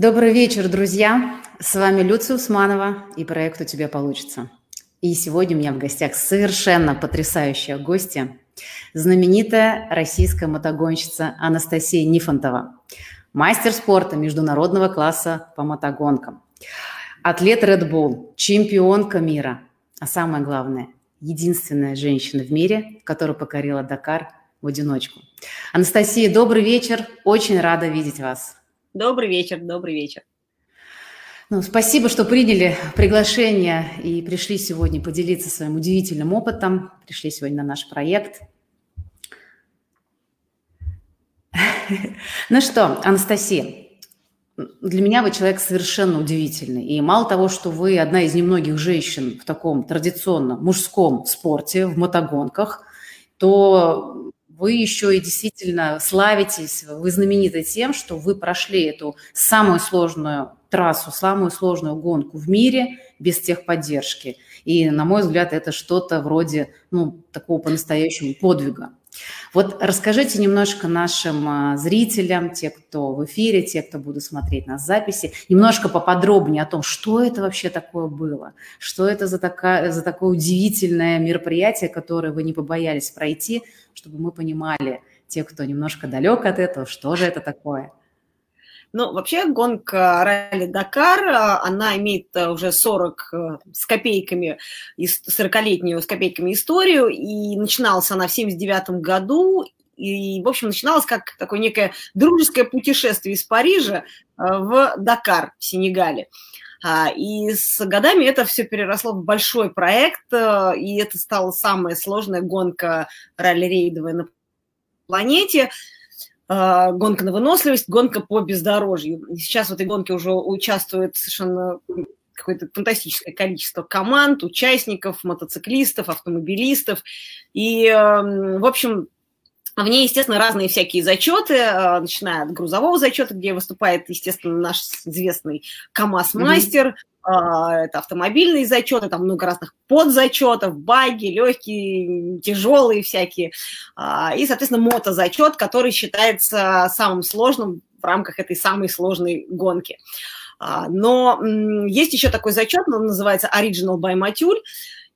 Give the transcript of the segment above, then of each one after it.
Добрый вечер, друзья! С вами Люция Усманова и проект «У тебя получится». И сегодня у меня в гостях совершенно потрясающая гостья, знаменитая российская мотогонщица Анастасия Нифонтова, мастер спорта международного класса по мотогонкам, атлет Red Bull, чемпионка мира, а самое главное, единственная женщина в мире, которая покорила Дакар в одиночку. Анастасия, добрый вечер, очень рада видеть вас. Добрый вечер, добрый вечер. Ну, спасибо, что приняли приглашение и пришли сегодня поделиться своим удивительным опытом. Пришли сегодня на наш проект. Ну что, Анастасия, для меня вы человек совершенно удивительный. И мало того, что вы одна из немногих женщин в таком традиционном мужском спорте, в мотогонках, то вы еще и действительно славитесь, вы знамениты тем, что вы прошли эту самую сложную трассу, самую сложную гонку в мире без техподдержки. И, на мой взгляд, это что-то вроде ну, такого по-настоящему подвига. Вот расскажите немножко нашим а, зрителям, те, кто в эфире, те, кто будут смотреть нас в записи, немножко поподробнее о том, что это вообще такое было, что это за, такая, за такое удивительное мероприятие, которое вы не побоялись пройти, чтобы мы понимали, те, кто немножко далек от этого, что же это такое. Ну, вообще гонка ралли Дакар, а, она имеет а, уже 40 э, с копейками, 40-летнюю с копейками историю, и начиналась она в 79 году, и, в общем, начиналось как такое некое дружеское путешествие из Парижа э, в Дакар, в Сенегале. А, и с годами это все переросло в большой проект, э, и это стала самая сложная гонка ралли-рейдовая на планете. А, гонка на выносливость, гонка по бездорожью. Сейчас в этой гонке уже участвует совершенно какое-то фантастическое количество команд, участников, мотоциклистов, автомобилистов. И, эм, в общем, в ней, естественно, разные всякие зачеты, э, начиная от грузового зачета, где выступает, естественно, наш известный КАМАЗ-мастер, mm-hmm. А, это автомобильные зачеты, там много разных подзачетов, баги, легкие, тяжелые всякие. А, и, соответственно, мотозачет, который считается самым сложным в рамках этой самой сложной гонки. А, но есть еще такой зачет, он называется Original by Matule.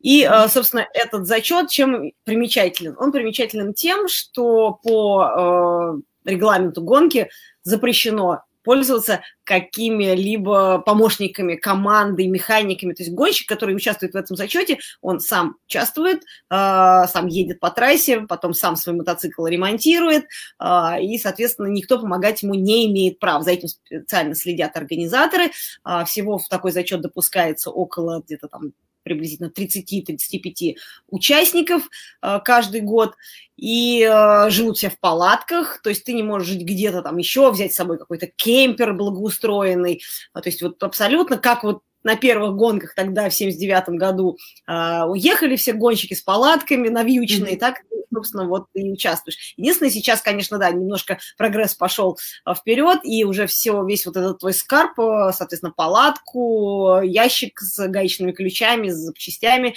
И, собственно, этот зачет чем примечателен? Он примечателен тем, что по регламенту гонки запрещено пользоваться какими-либо помощниками команды, механиками. То есть гонщик, который участвует в этом зачете, он сам участвует, э, сам едет по трассе, потом сам свой мотоцикл ремонтирует, э, и, соответственно, никто помогать ему не имеет прав. За этим специально следят организаторы. Э, всего в такой зачет допускается около где-то там приблизительно 30-35 участников э, каждый год, и э, живут все в палатках, то есть ты не можешь жить где-то там еще, взять с собой какой-то кемпер благоустроенный, то есть вот абсолютно как вот на первых гонках тогда, в 79 году, э, уехали все гонщики с палатками навьюченные, mm-hmm. так, собственно, вот и участвуешь. Единственное, сейчас, конечно, да, немножко прогресс пошел э, вперед, и уже все, весь вот этот твой скарб, э, соответственно, палатку, ящик с гаечными ключами, с запчастями,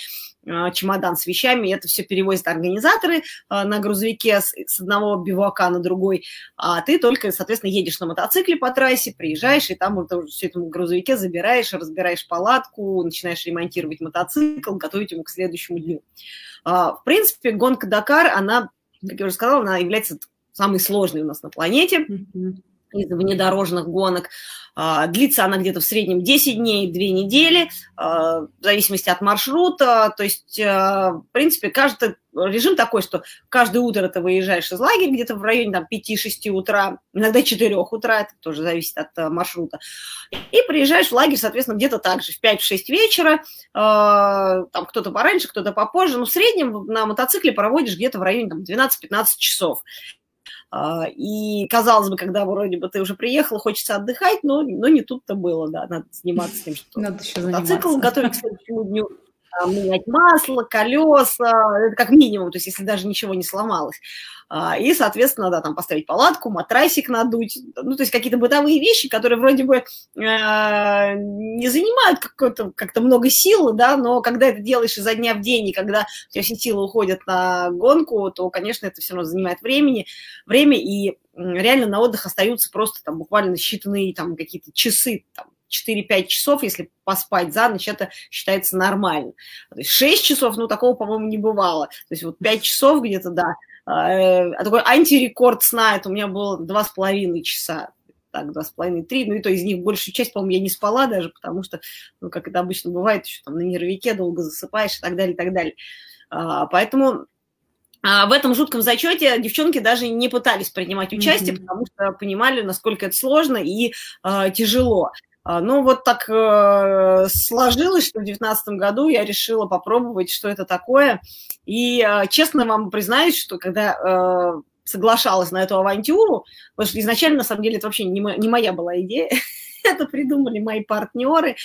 чемодан с вещами, это все перевозят организаторы э, на грузовике с одного бивака на другой, а ты только, соответственно, едешь на мотоцикле по трассе, приезжаешь, и там вот все это в грузовике забираешь, разбираешь палатку, начинаешь ремонтировать мотоцикл, готовить ему к следующему дню. А, в принципе, гонка Дакар, она, как я уже сказала, она является самой сложной у нас на планете. Mm-hmm из внедорожных гонок. А, длится она где-то в среднем 10 дней, 2 недели, а, в зависимости от маршрута. То есть, а, в принципе, каждый режим такой, что каждое утро ты выезжаешь из лагеря где-то в районе там, 5-6 утра, иногда 4 утра, это тоже зависит от маршрута. И приезжаешь в лагерь, соответственно, где-то так же, в 5-6 вечера, там кто-то пораньше, кто-то попозже, но в среднем на мотоцикле проводишь где-то в районе там, 12-15 часов. А, и, казалось бы, когда вроде бы ты уже приехал, хочется отдыхать, но, но не тут-то было, да, надо заниматься тем, что надо еще мотоцикл готовить к следующему дню, менять масло, колеса, это как минимум, то есть если даже ничего не сломалось. А, и, соответственно, да, там поставить палатку, матрасик надуть, ну, то есть какие-то бытовые вещи, которые вроде бы э, не занимают как-то как много сил, да, но когда это делаешь изо дня в день, и когда у тебя все силы уходят на гонку, то, конечно, это все равно занимает времени, время, и реально на отдых остаются просто там буквально считанные там какие-то часы, там, 4-5 часов, если поспать за ночь, это считается нормально. То есть 6 часов, ну, такого, по-моему, не бывало. То есть вот 5 часов где-то, да. А, а такой антирекорд сна, это у меня было 2,5 часа так, два с половиной, три, ну и то из них большую часть, по-моему, я не спала даже, потому что, ну, как это обычно бывает, еще там на нервике долго засыпаешь и так далее, и так далее. А, поэтому а в этом жутком зачете девчонки даже не пытались принимать участие, mm-hmm. потому что понимали, насколько это сложно и э, тяжело. А, ну, вот так э, сложилось, что в 2019 году я решила попробовать, что это такое. И э, честно вам признаюсь, что когда э, соглашалась на эту авантюру, потому что изначально, на самом деле, это вообще не, не моя была идея, это придумали мои партнеры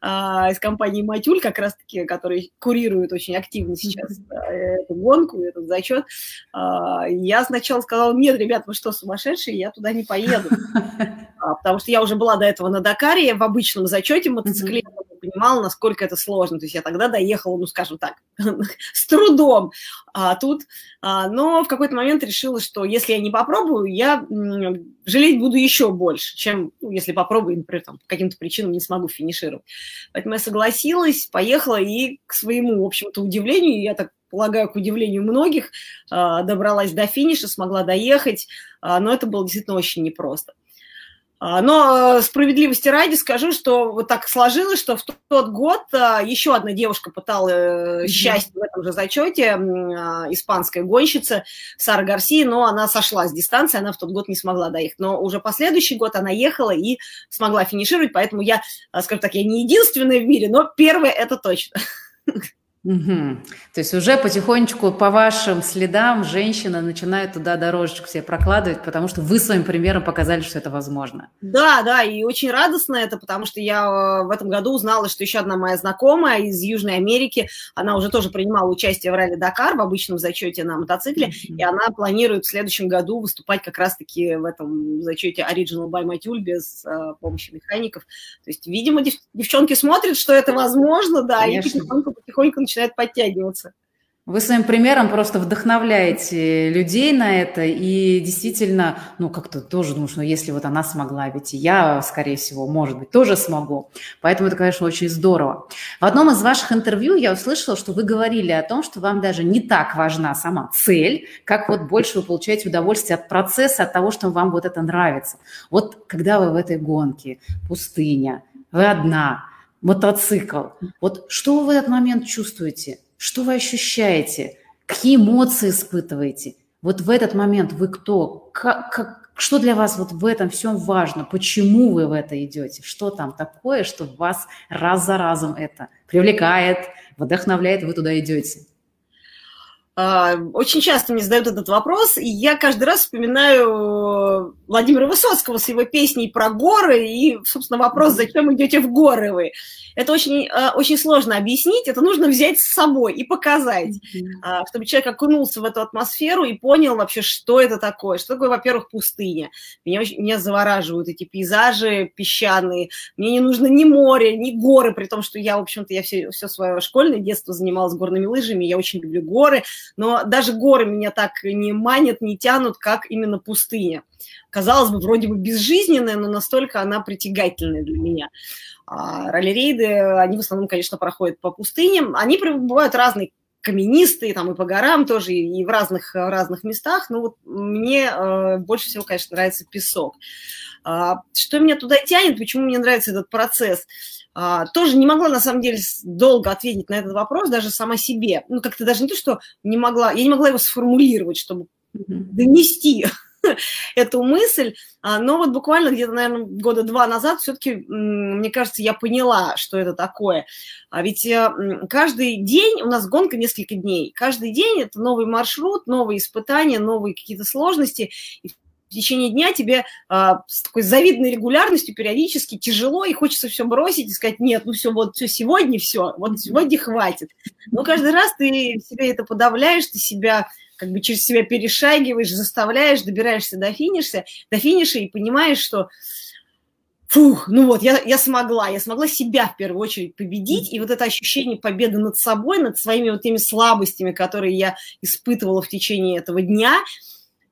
а, из компании «Матюль», как раз-таки, которые курируют очень активно сейчас а, эту гонку, этот зачет. А, я сначала сказала, нет, ребят, вы что, сумасшедшие, я туда не поеду. А, потому что я уже была до этого на Дакаре в обычном зачете мотоциклетном, понимала, насколько это сложно. То есть я тогда доехала, ну, скажем так, с трудом. А тут, а, но в какой-то момент решила, что если я не попробую, я жалеть буду еще больше, чем ну, если попробую, например, там, по каким-то причинам не смогу финишировать. Поэтому я согласилась, поехала и к своему, в общем-то, удивлению, я так полагаю, к удивлению многих, а, добралась до финиша, смогла доехать, а, но это было действительно очень непросто. А, но э, справедливости ради скажу, что вот так сложилось, что в тот год а, еще одна девушка пытала э, счастье в этом же зачете, испанская гонщица Сара Гарсия, но она сошла с дистанции, она в тот год не смогла доехать. Но уже последующий год она ехала и смогла финишировать, поэтому я, скажем так, я не единственная в мире, но первая это точно. Угу. То есть уже потихонечку по вашим следам женщина начинает туда дорожечку себе прокладывать, потому что вы своим примером показали, что это возможно. Да, да, и очень радостно это, потому что я э, в этом году узнала, что еще одна моя знакомая из Южной Америки, она уже тоже принимала участие в ралли Дакар в обычном зачете на мотоцикле, mm-hmm. и она планирует в следующем году выступать как раз-таки в этом зачете Original by Matюль без э, помощи механиков. То есть, видимо, дев- девчонки смотрят, что это возможно, да, Конечно. и потихоньку, потихоньку начинает подтягиваться. Вы своим примером просто вдохновляете людей на это, и действительно, ну, как-то тоже думаю, что если вот она смогла, ведь и я, скорее всего, может быть, тоже смогу. Поэтому это, конечно, очень здорово. В одном из ваших интервью я услышала, что вы говорили о том, что вам даже не так важна сама цель, как вот больше вы получаете удовольствие от процесса, от того, что вам вот это нравится. Вот когда вы в этой гонке, пустыня, вы одна, мотоцикл. Вот что вы в этот момент чувствуете? Что вы ощущаете? Какие эмоции испытываете? Вот в этот момент вы кто? Как, как, что для вас вот в этом всем важно? Почему вы в это идете? Что там такое, что вас раз за разом это привлекает, вдохновляет, вы туда идете? А, очень часто мне задают этот вопрос, и я каждый раз вспоминаю Владимира Высоцкого с его песней про горы, и, собственно, вопрос, зачем идете в горы вы. Это очень, а, очень сложно объяснить, это нужно взять с собой и показать, mm-hmm. чтобы человек окунулся в эту атмосферу и понял вообще, что это такое. Что такое, во-первых, пустыня. Меня, меня завораживают эти пейзажи песчаные. Мне не нужно ни море, ни горы, при том, что я, в общем-то, я все, все свое школьное детство занималась горными лыжами, я очень люблю горы, но даже горы меня так не манят, не тянут, как именно пустыня. Казалось бы, вроде бы безжизненная, но настолько она притягательная для меня. А ралли-рейды, они в основном, конечно, проходят по пустыням. Они бывают разные, каменистые, там и по горам тоже, и в разных, разных местах. Но вот мне э, больше всего, конечно, нравится песок. А, что меня туда тянет, почему мне нравится этот процесс? А, тоже не могла, на самом деле, долго ответить на этот вопрос, даже сама себе. Ну, как-то даже не то, что не могла, я не могла его сформулировать, чтобы донести эту мысль, а, но вот буквально где-то, наверное, года два назад все-таки, мне кажется, я поняла, что это такое. А ведь э, каждый день, у нас гонка несколько дней, каждый день это новый маршрут, новые испытания, новые какие-то сложности, и в течение дня тебе а, с такой завидной регулярностью периодически тяжело, и хочется все бросить и сказать, нет, ну все, вот все, сегодня все, вот сегодня хватит. Но каждый раз ты себе это подавляешь, ты себя как бы через себя перешагиваешь, заставляешь, добираешься до финиша, до финиша и понимаешь, что фух, ну вот, я, я смогла, я смогла себя в первую очередь победить, и вот это ощущение победы над собой, над своими вот теми слабостями, которые я испытывала в течение этого дня –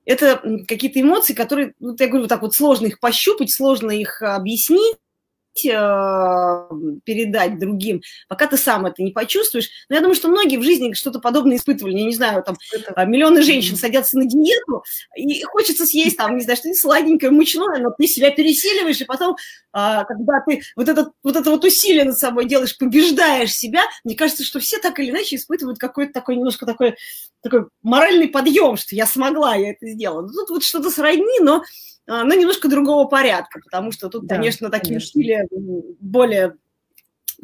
это какие-то эмоции, которые, ну, я говорю, вот так вот сложно их пощупать, сложно их объяснить, Э, передать другим, пока ты сам это не почувствуешь. Но я думаю, что многие в жизни что-то подобное испытывали. Я не знаю, там это... миллионы женщин садятся на диету, и хочется съесть там, не знаю, что-нибудь сладенькое, мучное, но ты себя пересиливаешь, и потом, а, когда ты вот это, вот это вот усилие над собой делаешь, побеждаешь себя, мне кажется, что все так или иначе испытывают какой-то такой немножко такой, такой моральный подъем, что я смогла, я это сделала. Тут вот что-то сродни, но но немножко другого порядка, потому что тут, да, конечно, такие конечно. более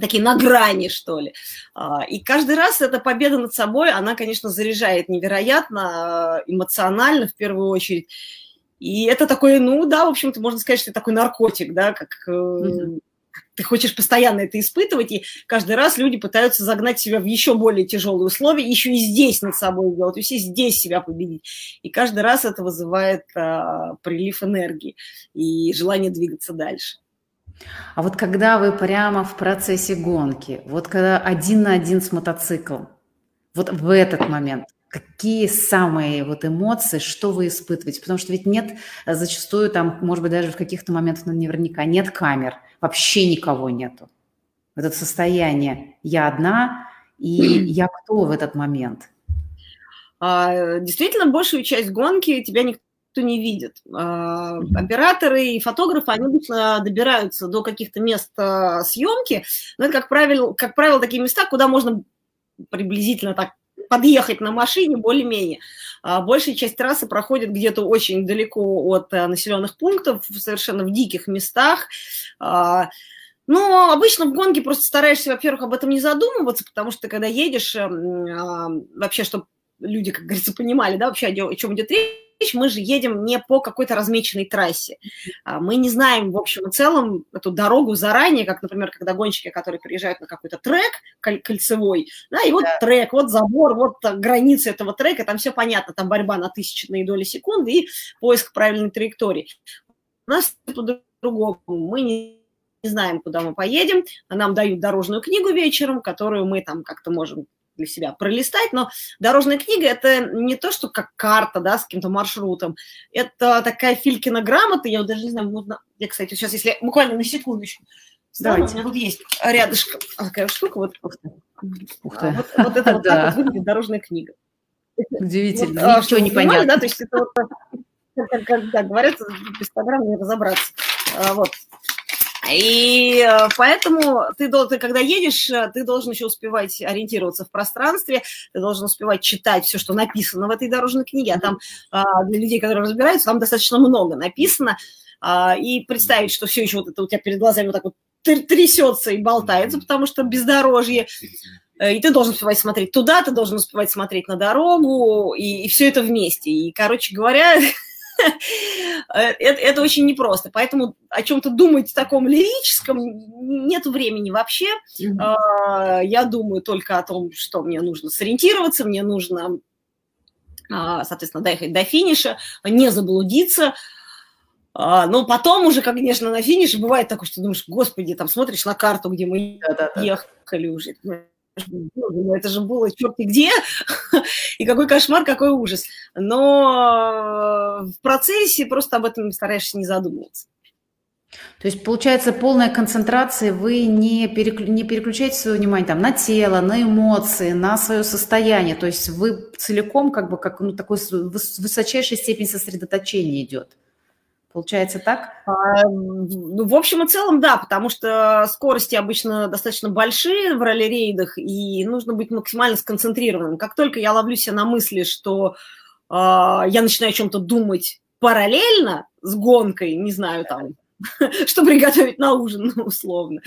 такие на грани, что ли. А, и каждый раз эта победа над собой, она, конечно, заряжает невероятно а, эмоционально в первую очередь. И это такой, ну да, в общем-то, можно сказать, что это такой наркотик, да, как mm-hmm ты хочешь постоянно это испытывать, и каждый раз люди пытаются загнать себя в еще более тяжелые условия, еще и здесь над собой делать, и все здесь себя победить. И каждый раз это вызывает а, прилив энергии и желание двигаться дальше. А вот когда вы прямо в процессе гонки, вот когда один на один с мотоциклом, вот в этот момент, какие самые вот эмоции, что вы испытываете? Потому что ведь нет зачастую там, может быть, даже в каких-то моментах ну, наверняка нет камер, вообще никого нету. Это состояние «я одна» и «я кто в этот момент?» а, Действительно, большую часть гонки тебя никто не видит. А, операторы и фотографы, они обычно добираются до каких-то мест а, съемки, но это, как правило, как правило, такие места, куда можно приблизительно так подъехать на машине более-менее. А большая часть трассы проходит где-то очень далеко от э, населенных пунктов, совершенно в диких местах. А, но обычно в гонке просто стараешься, во-первых, об этом не задумываться, потому что когда едешь, эм, а, вообще, чтобы люди, как говорится, понимали, да, вообще о чем идет речь, мы же едем не по какой-то размеченной трассе. А, мы не знаем, в общем и целом, эту дорогу заранее, как, например, когда гонщики, которые приезжают на какой-то трек кольцевой, да, и вот да. трек, вот забор, вот границы этого трека, там все понятно, там борьба на тысячные доли секунды и поиск правильной траектории. У нас по-другому. Мы не не знаем, куда мы поедем, нам дают дорожную книгу вечером, которую мы там как-то можем для себя пролистать, но дорожная книга – это не то, что как карта, да, с каким-то маршрутом, это такая Филькина грамота, я вот даже не знаю, можно, я, кстати, сейчас, если буквально на секундочку, Давайте. У меня тут есть рядышком такая штука, вот, Ух ты. Ух ты. А, вот, вот это вот так вот выглядит дорожная книга. Удивительно, вот, а, ничего не понятно. Да, то есть это вот, как, как, как говорят, без программы не разобраться. А, вот. И э, поэтому ты, ты, когда едешь, э, ты должен еще успевать ориентироваться в пространстве, ты должен успевать читать все, что написано в этой дорожной книге, а там а, для людей, которые разбираются, там достаточно много написано, а, и представить, что все еще вот это у тебя перед глазами вот так вот трясется и болтается, потому что бездорожье, э, и ты должен успевать смотреть туда, ты должен успевать смотреть на дорогу, и, и все это вместе. И, короче говоря, это, это очень непросто. Поэтому о чем-то думать в таком лирическом нет времени вообще. Mm-hmm. Я думаю только о том, что мне нужно сориентироваться, мне нужно, а, соответственно, доехать до финиша, не заблудиться. А, но потом уже, конечно, на финише бывает такое, что думаешь, господи, там смотришь на карту, где мы Да-да-да. ехали уже, ну, это же было черти где, и какой кошмар, какой ужас. Но в процессе просто об этом стараешься не задумываться. То есть, получается, полная концентрация, вы не, переклю, не переключаете свое внимание там, на тело, на эмоции, на свое состояние. То есть вы целиком, как бы, как ну, такой высочайшей степень сосредоточения идет. Получается так? А, ну, в общем и целом, да, потому что скорости обычно достаточно большие в ралли-рейдах, и нужно быть максимально сконцентрированным. Как только я ловлю себя на мысли, что э, я начинаю о чем-то думать параллельно с гонкой, не знаю, там, что приготовить на ужин, условно.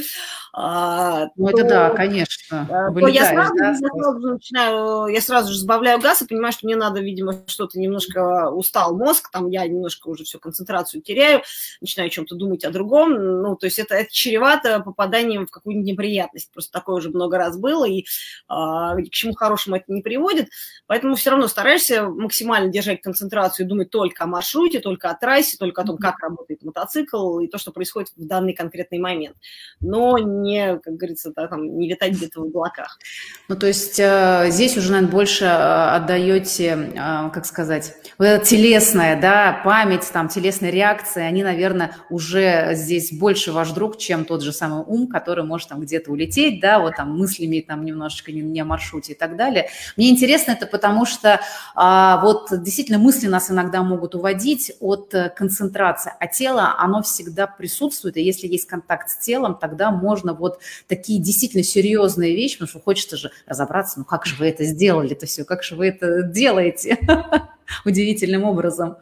А, ну, то, это да, конечно. То я, сразу, да? я, сразу начинаю, я сразу же сбавляю газ и понимаю, что мне надо, видимо, что-то немножко устал мозг, там я немножко уже всю концентрацию теряю, начинаю о чем-то думать о другом. Ну, то есть это, это чревато попаданием в какую-нибудь неприятность. Просто такое уже много раз было, и а, к чему хорошему это не приводит. Поэтому все равно стараешься максимально держать концентрацию, думать только о маршруте, только о трассе, только о том, как работает мотоцикл, и то, что происходит в данный конкретный момент. Но не, как говорится, да, там, не летать где-то в облаках. Ну, то есть э, здесь уже, наверное, больше э, отдаете, э, как сказать, вот это телесная, да, память, там, телесные реакции, они, наверное, уже здесь больше ваш друг, чем тот же самый ум, который может там где-то улететь, да, вот там мыслями там немножечко не, не о маршруте и так далее. Мне интересно это потому, что а, вот действительно мысли нас иногда могут уводить от концентрации, а тело, оно всегда присутствует, и если есть контакт с телом, тогда можно вот такие действительно серьезные вещи, потому что хочется же разобраться, ну как же вы это сделали это все, как же вы это делаете удивительным образом.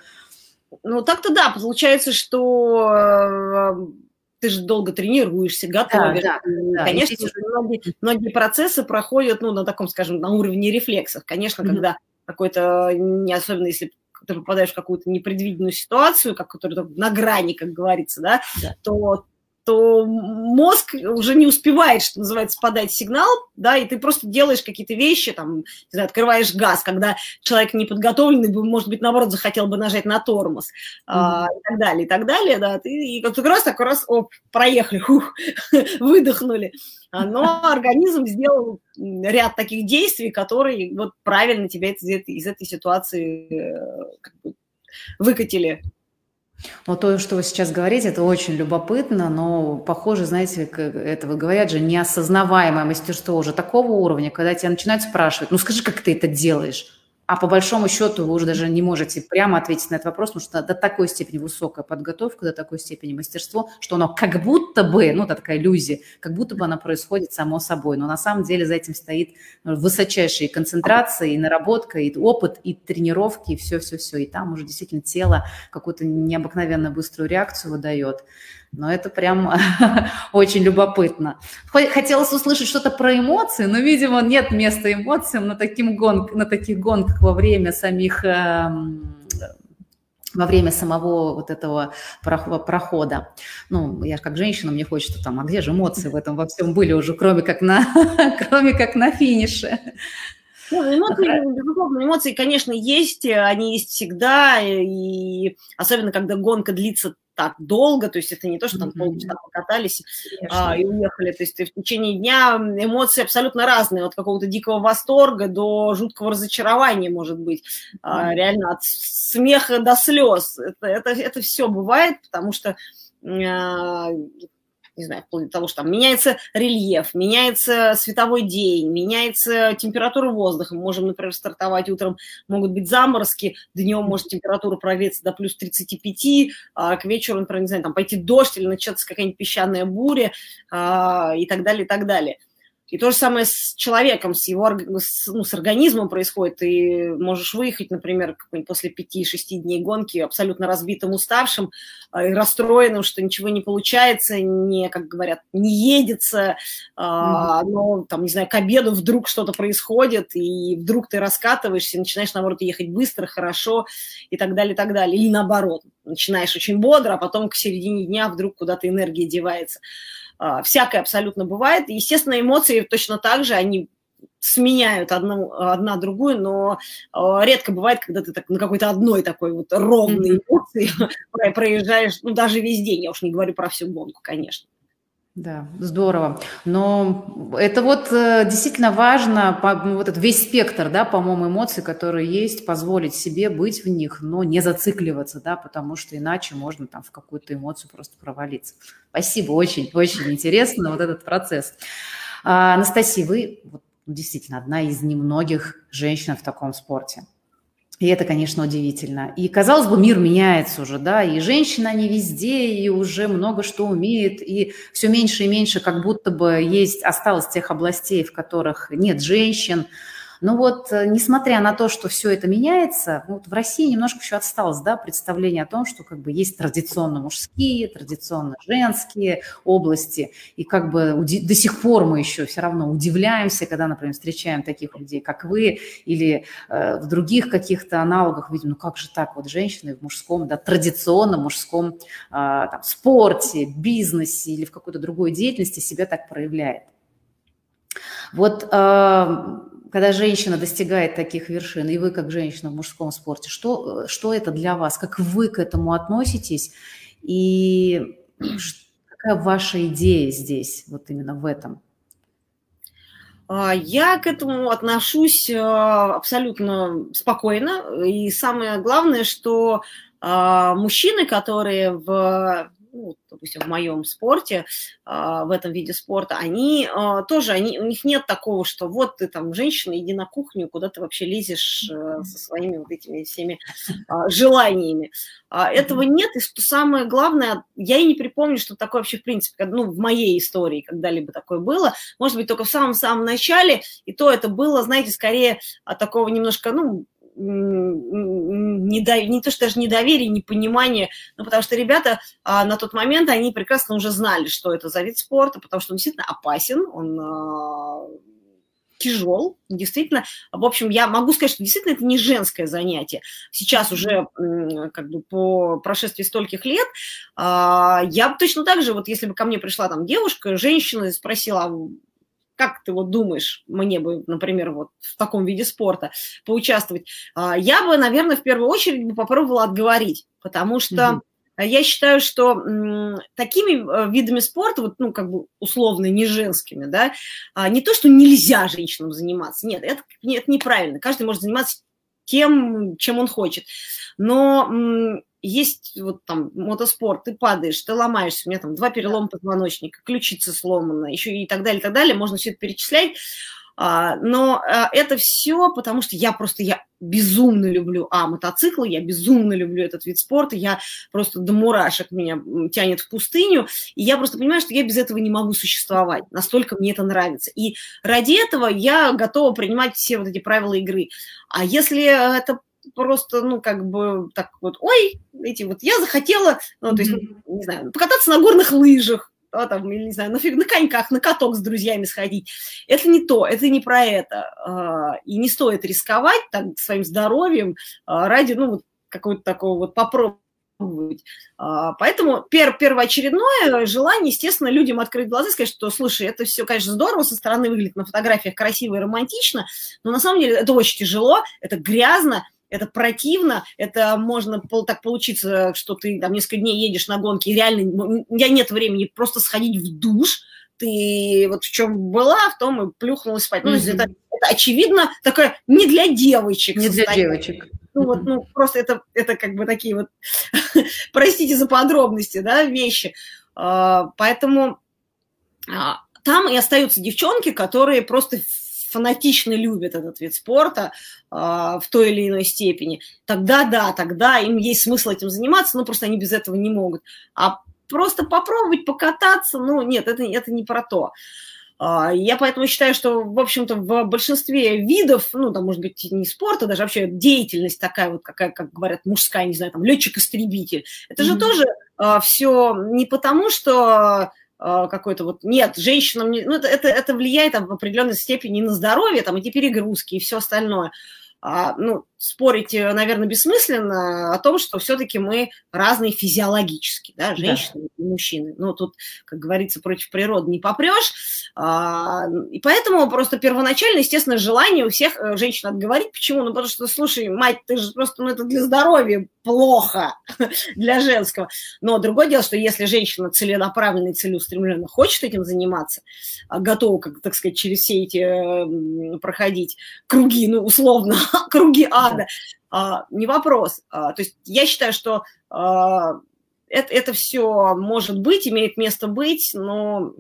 Ну так-то да, получается, что э, ты же долго тренируешься, готовишь. Да, да, Конечно, да, многие, многие процессы проходят, ну, на таком, скажем, на уровне рефлексов. Конечно, mm-hmm. когда какой-то, не особенно если ты попадаешь в какую-то непредвиденную ситуацию, как которая на грани, как говорится, да, да. то то мозг уже не успевает, что называется, подать сигнал, да, и ты просто делаешь какие-то вещи, там, не знаю, открываешь газ, когда человек неподготовленный, может быть, наоборот, захотел бы нажать на тормоз, mm-hmm. а, и так далее, и так далее, да, ты, и как-то раз, такой раз, оп, проехали, хух, выдохнули. А, но организм сделал ряд таких действий, которые вот правильно тебя из этой, из этой ситуации э, как бы, выкатили ну, то, что вы сейчас говорите, это очень любопытно, но похоже, знаете, это вы говорят же, неосознаваемое мастерство уже такого уровня, когда тебя начинают спрашивать, ну скажи, как ты это делаешь? А по большому счету вы уже даже не можете прямо ответить на этот вопрос, потому что до такой степени высокая подготовка, до такой степени мастерство, что оно как будто бы, ну, это такая иллюзия, как будто бы оно происходит само собой. Но на самом деле за этим стоит высочайшая концентрация, и наработка, и опыт, и тренировки, и все-все-все. И там уже действительно тело какую-то необыкновенно быструю реакцию выдает. Но это прям очень любопытно. Хотелось услышать что-то про эмоции, но, видимо, нет места эмоциям на, таким гонк, на таких гонках во время самих эм, во время самого вот этого прохода. Ну, я как женщина, мне хочется там, а где же эмоции в этом во всем были уже, кроме как на, кроме как на финише? Ну, эмоции, безусловно, эмоции, конечно, есть, они есть всегда, и особенно когда гонка длится так долго, то есть это не то, что там полчаса покатались а, и уехали, то есть ты в течение дня эмоции абсолютно разные, от какого-то дикого восторга до жуткого разочарования, может быть, а, реально от смеха до слез, это, это, это все бывает, потому что а, не знаю, вплоть до того, что там меняется рельеф, меняется световой день, меняется температура воздуха. Мы можем, например, стартовать утром, могут быть заморозки, днем может температура прогреться до плюс 35, а к вечеру, например, не знаю, там пойти дождь или начаться какая-нибудь песчаная буря а, и так далее, и так далее. И то же самое с человеком, с его с, ну, с организмом происходит. Ты можешь выехать, например, после 5-6 дней гонки абсолютно разбитым, уставшим, э, расстроенным, что ничего не получается, не, как говорят, не едется, mm-hmm. но, там, не знаю, к обеду вдруг что-то происходит, и вдруг ты раскатываешься, начинаешь, наоборот, ехать быстро, хорошо, и так далее, и так далее. Или наоборот, начинаешь очень бодро, а потом к середине дня вдруг куда-то энергия девается. А, всякое абсолютно бывает. Естественно, эмоции точно так же, они сменяют одну, одна другую, но э, редко бывает, когда ты так на какой-то одной такой вот ровной эмоции проезжаешь, ну, даже весь день, я уж не говорю про всю гонку, конечно. Да, здорово. Но это вот э, действительно важно, ну, вот этот весь спектр, да, по-моему, эмоций, которые есть, позволить себе быть в них, но не зацикливаться, да, потому что иначе можно там в какую-то эмоцию просто провалиться. Спасибо, очень, очень интересно вот этот процесс. А, Анастасия, вы вот, действительно одна из немногих женщин в таком спорте. И это, конечно, удивительно. И, казалось бы, мир меняется уже, да, и женщины, они везде, и уже много что умеют, и все меньше и меньше как будто бы есть, осталось тех областей, в которых нет женщин, но вот, э, несмотря на то, что все это меняется, вот в России немножко еще осталось да, представление о том, что как бы есть традиционно мужские, традиционно женские области, и как бы до сих пор мы еще все равно удивляемся, когда, например, встречаем таких людей, как вы, или э, в других каких-то аналогах видим, ну как же так, вот женщины в мужском, да, традиционном мужском э, там, спорте, бизнесе или в какой-то другой деятельности себя так проявляет. Вот э, когда женщина достигает таких вершин, и вы как женщина в мужском спорте, что, что это для вас? Как вы к этому относитесь? И какая ваша идея здесь, вот именно в этом? А, я к этому отношусь а, абсолютно спокойно. И самое главное, что а, мужчины, которые в ну, допустим, в моем спорте, в этом виде спорта, они тоже, они, у них нет такого, что вот ты там женщина, иди на кухню, куда ты вообще лезешь э, со своими вот этими всеми желаниями. Этого нет, и что самое главное, я и не припомню, что такое вообще в принципе, ну, в моей истории когда-либо такое было, может быть, только в самом-самом начале, и то это было, знаете, скорее такого немножко, ну, не, до, не то, что даже недоверие, непонимание, ну, потому что ребята а, на тот момент, они прекрасно уже знали, что это за вид спорта, потому что он действительно опасен, он а, тяжел, действительно. В общем, я могу сказать, что действительно это не женское занятие. Сейчас уже как бы по прошествии стольких лет а, я точно так же, вот если бы ко мне пришла там девушка, женщина и спросила, «А как ты вот думаешь, мне бы, например, вот в таком виде спорта поучаствовать, а, я бы, наверное, в первую очередь бы попробовала отговорить, потому что mm-hmm. Я считаю, что такими э, видами спорта, вот, ну, как бы условно не женскими, да, а, не то, что нельзя женщинам заниматься, нет, это, это неправильно. Каждый может заниматься тем, чем он хочет. Но есть вот там мотоспорт, ты падаешь, ты ломаешься, у меня там два перелома позвоночника, ключица сломана, еще и так далее, и так далее, можно все это перечислять. А, но а, это все потому, что я просто, я безумно люблю, а, мотоциклы, я безумно люблю этот вид спорта, я просто до мурашек меня тянет в пустыню, и я просто понимаю, что я без этого не могу существовать, настолько мне это нравится. И ради этого я готова принимать все вот эти правила игры. А если это просто, ну, как бы так вот, ой, эти вот, я захотела, ну, то есть, не знаю, покататься на горных лыжах, да, там, или, не знаю, на, на коньках, на каток с друзьями сходить. Это не то, это не про это. А, и не стоит рисковать так, своим здоровьем а, ради, ну, вот какого-то такого вот попробовать. А, поэтому пер, первоочередное желание, естественно, людям открыть глаза и сказать, что, слушай, это все, конечно, здорово, со стороны выглядит на фотографиях красиво и романтично, но на самом деле это очень тяжело, это грязно, это противно, это можно так получиться, что ты там несколько дней едешь на гонки, и реально у меня нет времени просто сходить в душ, ты вот в чем была, в том и плюхнулась спать. Ну, mm-hmm. это, это очевидно такое не для девочек. Не для девочек. Ну, вот, ну, просто это, это как бы такие вот, простите за подробности, да, вещи. А, поэтому а, там и остаются девчонки, которые просто фанатично любят этот вид спорта э, в той или иной степени, тогда да, тогда им есть смысл этим заниматься, но просто они без этого не могут. А просто попробовать покататься, ну нет, это, это не про то. А, я поэтому считаю, что, в общем-то, в большинстве видов, ну, там, может быть, не спорта, даже вообще деятельность такая вот, какая, как говорят, мужская, не знаю, там, летчик-истребитель, это mm-hmm. же тоже а, все не потому, что какой-то вот нет, женщинам не, ну, это, это, это влияет там, в определенной степени на здоровье, там эти перегрузки и все остальное. А, ну, спорить, э, наверное, бессмысленно о том, что все-таки мы разные физиологически, да, женщины да. и мужчины. Ну, тут, как говорится, против природы не попрешь. А, и поэтому просто первоначально, естественно, желание у всех э, женщин отговорить. Почему? Ну, потому что, слушай, мать, ты же просто, ну, это для здоровья плохо, для женского. Но другое дело, что если женщина целенаправленно и целеустремленно хочет этим заниматься, а готова, как, так сказать, через все эти проходить круги, ну, условно, круги А, надо, а, не вопрос. А, то есть я считаю, что а, это, это все может быть, имеет место быть, но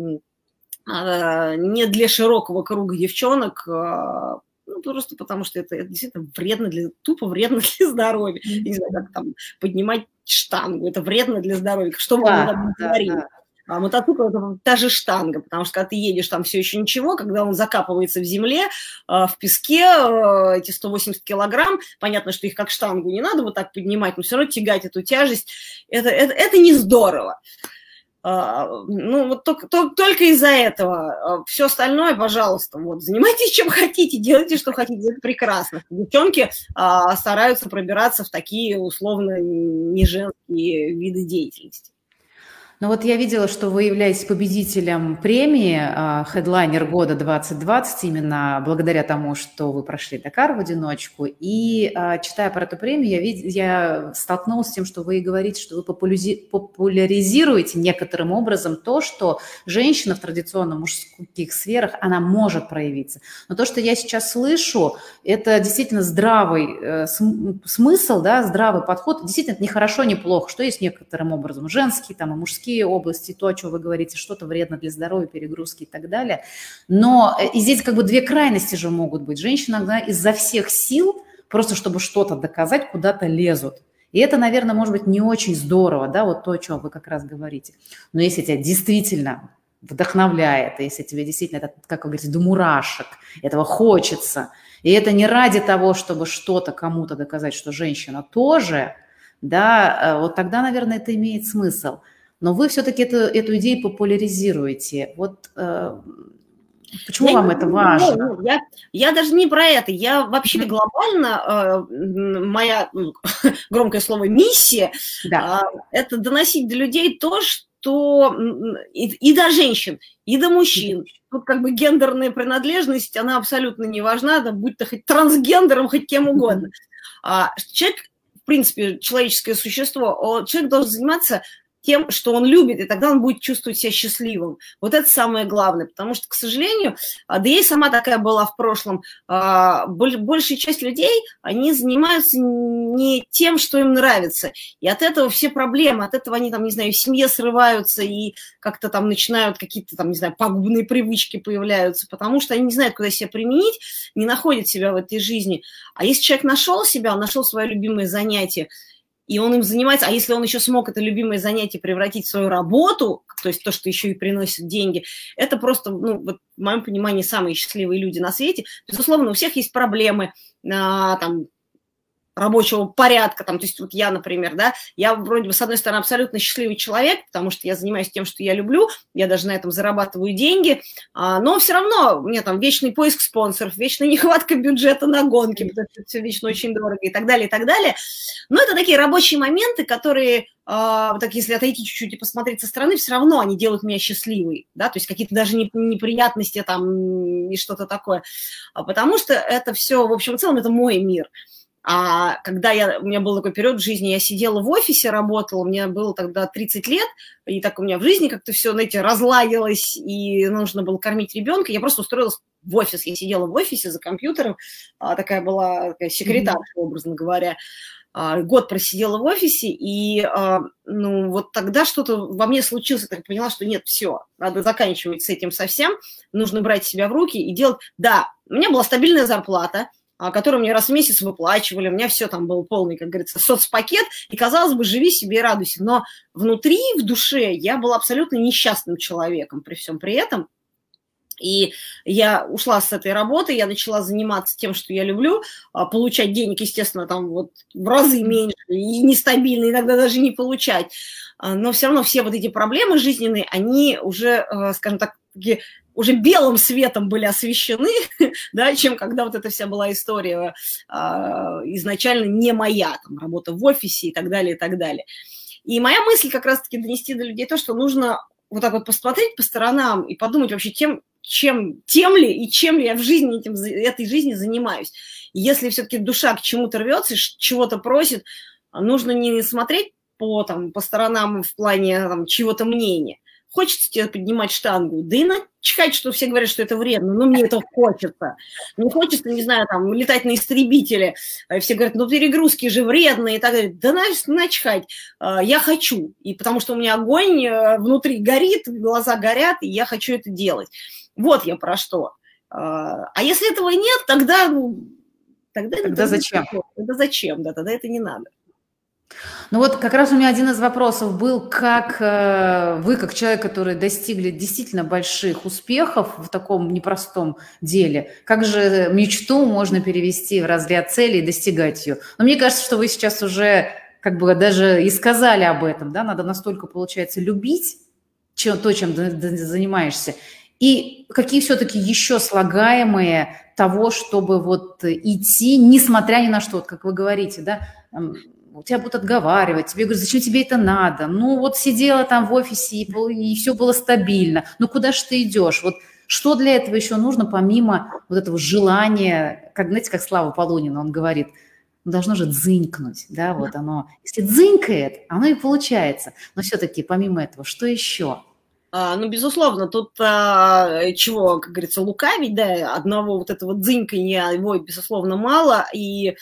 а, не для широкого круга девчонок, а, ну, просто потому что это, это действительно вредно для, тупо вредно для здоровья. Mm-hmm. Не знаю, как там поднимать штангу, это вредно для здоровья. Что да, там да, говорим? Да. А мотоцикл это та же штанга, потому что когда ты едешь, там все еще ничего, когда он закапывается в земле, а, в песке, а, эти 180 килограмм, понятно, что их как штангу не надо вот так поднимать, но все равно тягать эту тяжесть, это, это, это не здорово. А, ну, вот только, только из-за этого. Все остальное, пожалуйста, вот, занимайтесь чем хотите, делайте, что хотите, это прекрасно. Девчонки а, стараются пробираться в такие условно не женские виды деятельности. Ну вот я видела, что вы являетесь победителем премии а, года 2020 именно благодаря тому, что вы прошли Дакар в одиночку. И а, читая про эту премию, я, вид... я столкнулась с тем, что вы говорите, что вы популяризи... популяризируете некоторым образом то, что женщина в традиционно мужских сферах, она может проявиться. Но то, что я сейчас слышу, это действительно здравый э, смысл, да, здравый подход. Действительно, это не хорошо, не плохо, что есть некоторым образом женские там и мужские мужские области, то, о чем вы говорите, что-то вредно для здоровья, перегрузки и так далее. Но э, и здесь как бы две крайности же могут быть. Женщина иногда изо всех сил, просто чтобы что-то доказать, куда-то лезут. И это, наверное, может быть не очень здорово, да, вот то, о чем вы как раз говорите. Но если тебя действительно вдохновляет, если тебе действительно, это, как вы говорите, до мурашек, этого хочется, и это не ради того, чтобы что-то кому-то доказать, что женщина тоже, да, э, вот тогда, наверное, это имеет смысл но вы все-таки эту, эту идею популяризируете. Вот э, почему я, вам это важно? Ну, я, я даже не про это. Я вообще глобально, э, моя, громкое слово, миссия, да. э, это доносить до людей то, что и, и до женщин, и до мужчин. Тут как бы гендерная принадлежность, она абсолютно не важна, да, будь то хоть трансгендером, хоть кем угодно. А, человек, в принципе, человеческое существо, человек должен заниматься тем, что он любит, и тогда он будет чувствовать себя счастливым. Вот это самое главное, потому что, к сожалению, а, да и сама такая была в прошлом, а, большая часть людей, они занимаются не тем, что им нравится, и от этого все проблемы, от этого они там, не знаю, в семье срываются и как-то там начинают какие-то там, не знаю, пагубные привычки появляются, потому что они не знают, куда себя применить, не находят себя в этой жизни. А если человек нашел себя, он нашел свое любимое занятие, и он им занимается, а если он еще смог это любимое занятие превратить в свою работу, то есть то, что еще и приносит деньги, это просто, ну, вот, в моем понимании, самые счастливые люди на свете. Безусловно, у всех есть проблемы, а, там, рабочего порядка, там, то есть вот я, например, да, я вроде бы, с одной стороны, абсолютно счастливый человек, потому что я занимаюсь тем, что я люблю, я даже на этом зарабатываю деньги, а, но все равно меня там вечный поиск спонсоров, вечная нехватка бюджета на гонки, потому что все вечно очень дорого и так далее, и так далее. Но это такие рабочие моменты, которые Uh, так если отойти чуть-чуть и посмотреть со стороны, все равно они делают меня счастливой, да, то есть какие-то даже неприятности там и что-то такое, а потому что это все, в общем и целом, это мой мир. А когда я, у меня был такой период в жизни, я сидела в офисе, работала, мне было тогда 30 лет, и так у меня в жизни как-то все, знаете, разладилось, и нужно было кормить ребенка, я просто устроилась в офис, я сидела в офисе за компьютером, а, такая была такая секретарша, mm-hmm. образно говоря, а, год просидела в офисе, и а, ну вот тогда что-то во мне случилось, я так поняла, что нет, все, надо заканчивать с этим совсем, нужно брать себя в руки и делать, да, у меня была стабильная зарплата, а, который мне раз в месяц выплачивали, у меня все там был полный, как говорится, соцпакет, и, казалось бы, живи себе и радуйся. Но внутри, в душе я была абсолютно несчастным человеком при всем при этом. И я ушла с этой работы, я начала заниматься тем, что я люблю, а, получать денег, естественно, там вот в разы меньше, и нестабильно, иногда даже не получать. А, но все равно все вот эти проблемы жизненные, они уже, скажем так, уже белым светом были освещены, да, чем когда вот эта вся была история э, изначально не моя, там, работа в офисе и так далее, и так далее. И моя мысль как раз-таки донести до людей то, что нужно вот так вот посмотреть по сторонам и подумать вообще, тем, чем, тем ли и чем ли я в жизни этим, этой жизни занимаюсь. Если все-таки душа к чему-то рвется, чего-то просит, нужно не смотреть по, там, по сторонам в плане чего-то мнения, Хочется тебе поднимать штангу, да и начхать, что все говорят, что это вредно, но мне это хочется. Мне хочется, не знаю, там, летать на истребителе. А все говорят, ну перегрузки же вредные и так далее. Да начхать. А, я хочу. И потому что у меня огонь э, внутри горит, глаза горят, и я хочу это делать. Вот я про что. А, если этого нет, тогда, ну, тогда, тогда зачем? Тогда зачем, да, тогда это не надо. Ну вот как раз у меня один из вопросов был, как э, вы, как человек, который достигли действительно больших успехов в таком непростом деле, как же мечту можно перевести в разряд цели и достигать ее? Но мне кажется, что вы сейчас уже как бы даже и сказали об этом, да, надо настолько, получается, любить чем, то, чем занимаешься, и какие все-таки еще слагаемые того, чтобы вот идти, несмотря ни на что, вот как вы говорите, да, тебя будут отговаривать, тебе говорят, зачем тебе это надо? Ну, вот сидела там в офисе, и, и все было стабильно. Ну, куда же ты идешь? Вот что для этого еще нужно, помимо вот этого желания, как, знаете, как Слава Полунина, он говорит, должно же дзынькнуть, да, вот оно. Если дзынькает, оно и получается. Но все-таки, помимо этого, что еще? А, ну, безусловно, тут а, чего, как говорится, лукавить, да, одного вот этого дзыньканья, его, безусловно, мало, и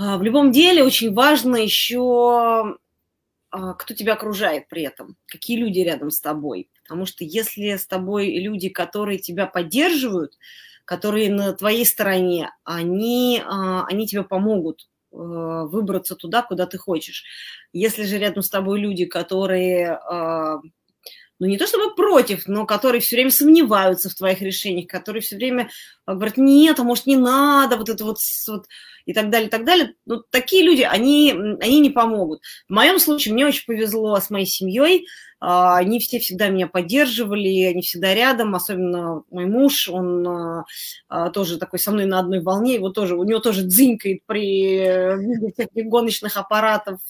в любом деле очень важно еще, а, кто тебя окружает при этом, какие люди рядом с тобой, потому что если с тобой люди, которые тебя поддерживают, которые на твоей стороне, они, а, они тебе помогут э, выбраться туда, куда ты хочешь. Если же рядом с тобой люди, которые а, ну не то чтобы против, но которые все время сомневаются в твоих решениях, которые все время а, говорят, нет, а может не надо, вот это вот, вот и так далее, и так далее. Ну, такие люди, они, они не помогут. В моем случае мне очень повезло с моей семьей, а, они все всегда меня поддерживали, они всегда рядом, особенно мой муж, он а, а, тоже такой со мной на одной волне, его тоже, у него тоже дзынькает при виде всяких гоночных аппаратов,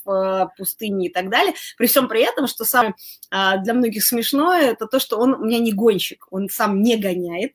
пустыни и так далее. При всем при этом, что самое для многих смешное, это то, что он у меня не гонщик, он сам не гоняет,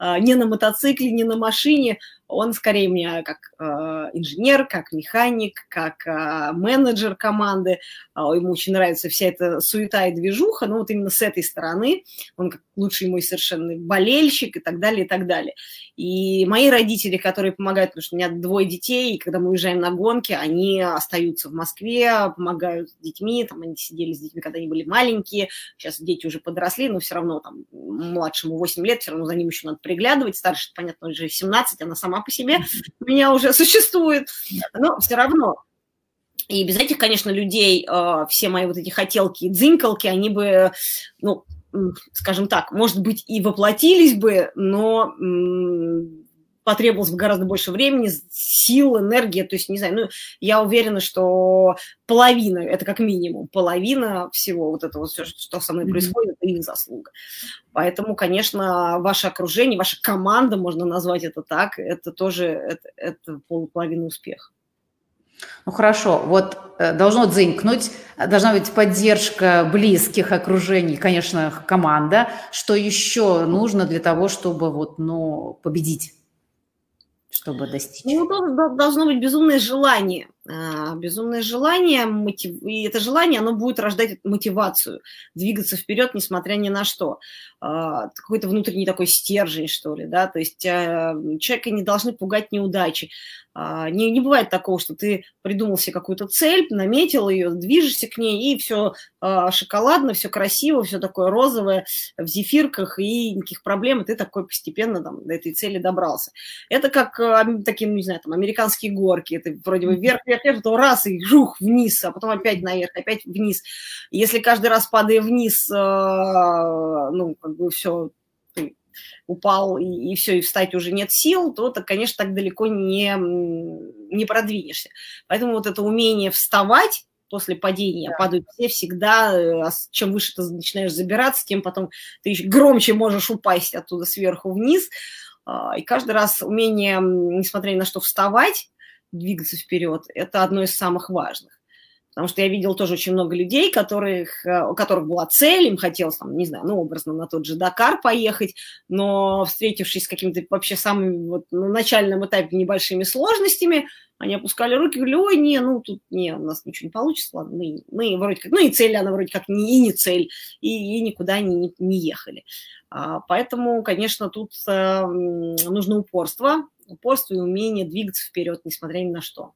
не на мотоцикле, не на машине, он скорее мне как э, инженер, как механик, как э, менеджер команды. Э, ему очень нравится вся эта суета и движуха, но вот именно с этой стороны он как лучший мой совершенно болельщик и так далее, и так далее. И мои родители, которые помогают, потому что у меня двое детей, и когда мы уезжаем на гонки, они остаются в Москве, помогают с детьми, там они сидели с детьми, когда они были маленькие, сейчас дети уже подросли, но все равно там младшему 8 лет, все равно за ним еще надо приглядывать, старше, понятно, уже 17, она сама по себе у меня уже существует, но все равно. И без этих, конечно, людей э, все мои вот эти хотелки и дзынькалки, они бы, ну, скажем так, может быть, и воплотились бы, но потребовалось бы гораздо больше времени, сил, энергии, то есть, не знаю, ну, я уверена, что половина, это как минимум, половина всего вот этого, все, что со мной происходит, это их заслуга. Поэтому, конечно, ваше окружение, ваша команда, можно назвать это так, это тоже, это, это полуполовина успеха. Ну хорошо, вот э, должно дзынькнуть, должна быть поддержка близких окружений, конечно, команда. Что еще нужно для того, чтобы вот, ну, победить, чтобы достичь? Ну, должно быть безумное желание. А, безумное желание, мотив... и это желание, оно будет рождать мотивацию, двигаться вперед, несмотря ни на что. А, какой-то внутренний такой стержень, что ли, да, то есть э, человека не должны пугать неудачи. А, не, не бывает такого, что ты придумал себе какую-то цель, наметил ее, движешься к ней, и все шоколадно, все красиво, все такое розовое, в зефирках, и никаких проблем, и ты такой постепенно там, до этой цели добрался. Это как такие, не знаю, там, американские горки, ты вроде бы вверх вверх, то раз и жух вниз, а потом опять наверх, опять вниз. Если каждый раз падая вниз, э, ну, как бы все, ты упал и, и все, и встать уже нет сил, то, то, конечно, так далеко не, не продвинешься. Поэтому вот это умение вставать, после падения да. падают все всегда. Э, чем выше ты начинаешь забираться, тем потом ты еще громче можешь упасть оттуда сверху вниз. А, и каждый раз умение, несмотря ни на что, вставать, двигаться вперед, это одно из самых важных. Потому что я видел тоже очень много людей, которых, э, у которых была цель, им хотелось, там, не знаю, ну, образно на тот же Дакар поехать, но встретившись с какими-то вообще самыми вот, на начальном этапе небольшими сложностями, они опускали руки, говорили, ой, не, ну, тут, не, у нас ничего не получится, ладно, мы, мы вроде как, ну, и цель, она вроде как не, и не цель, и, и никуда не, не ехали. А, поэтому, конечно, тут а, нужно упорство, упорство и умение двигаться вперед, несмотря ни на что.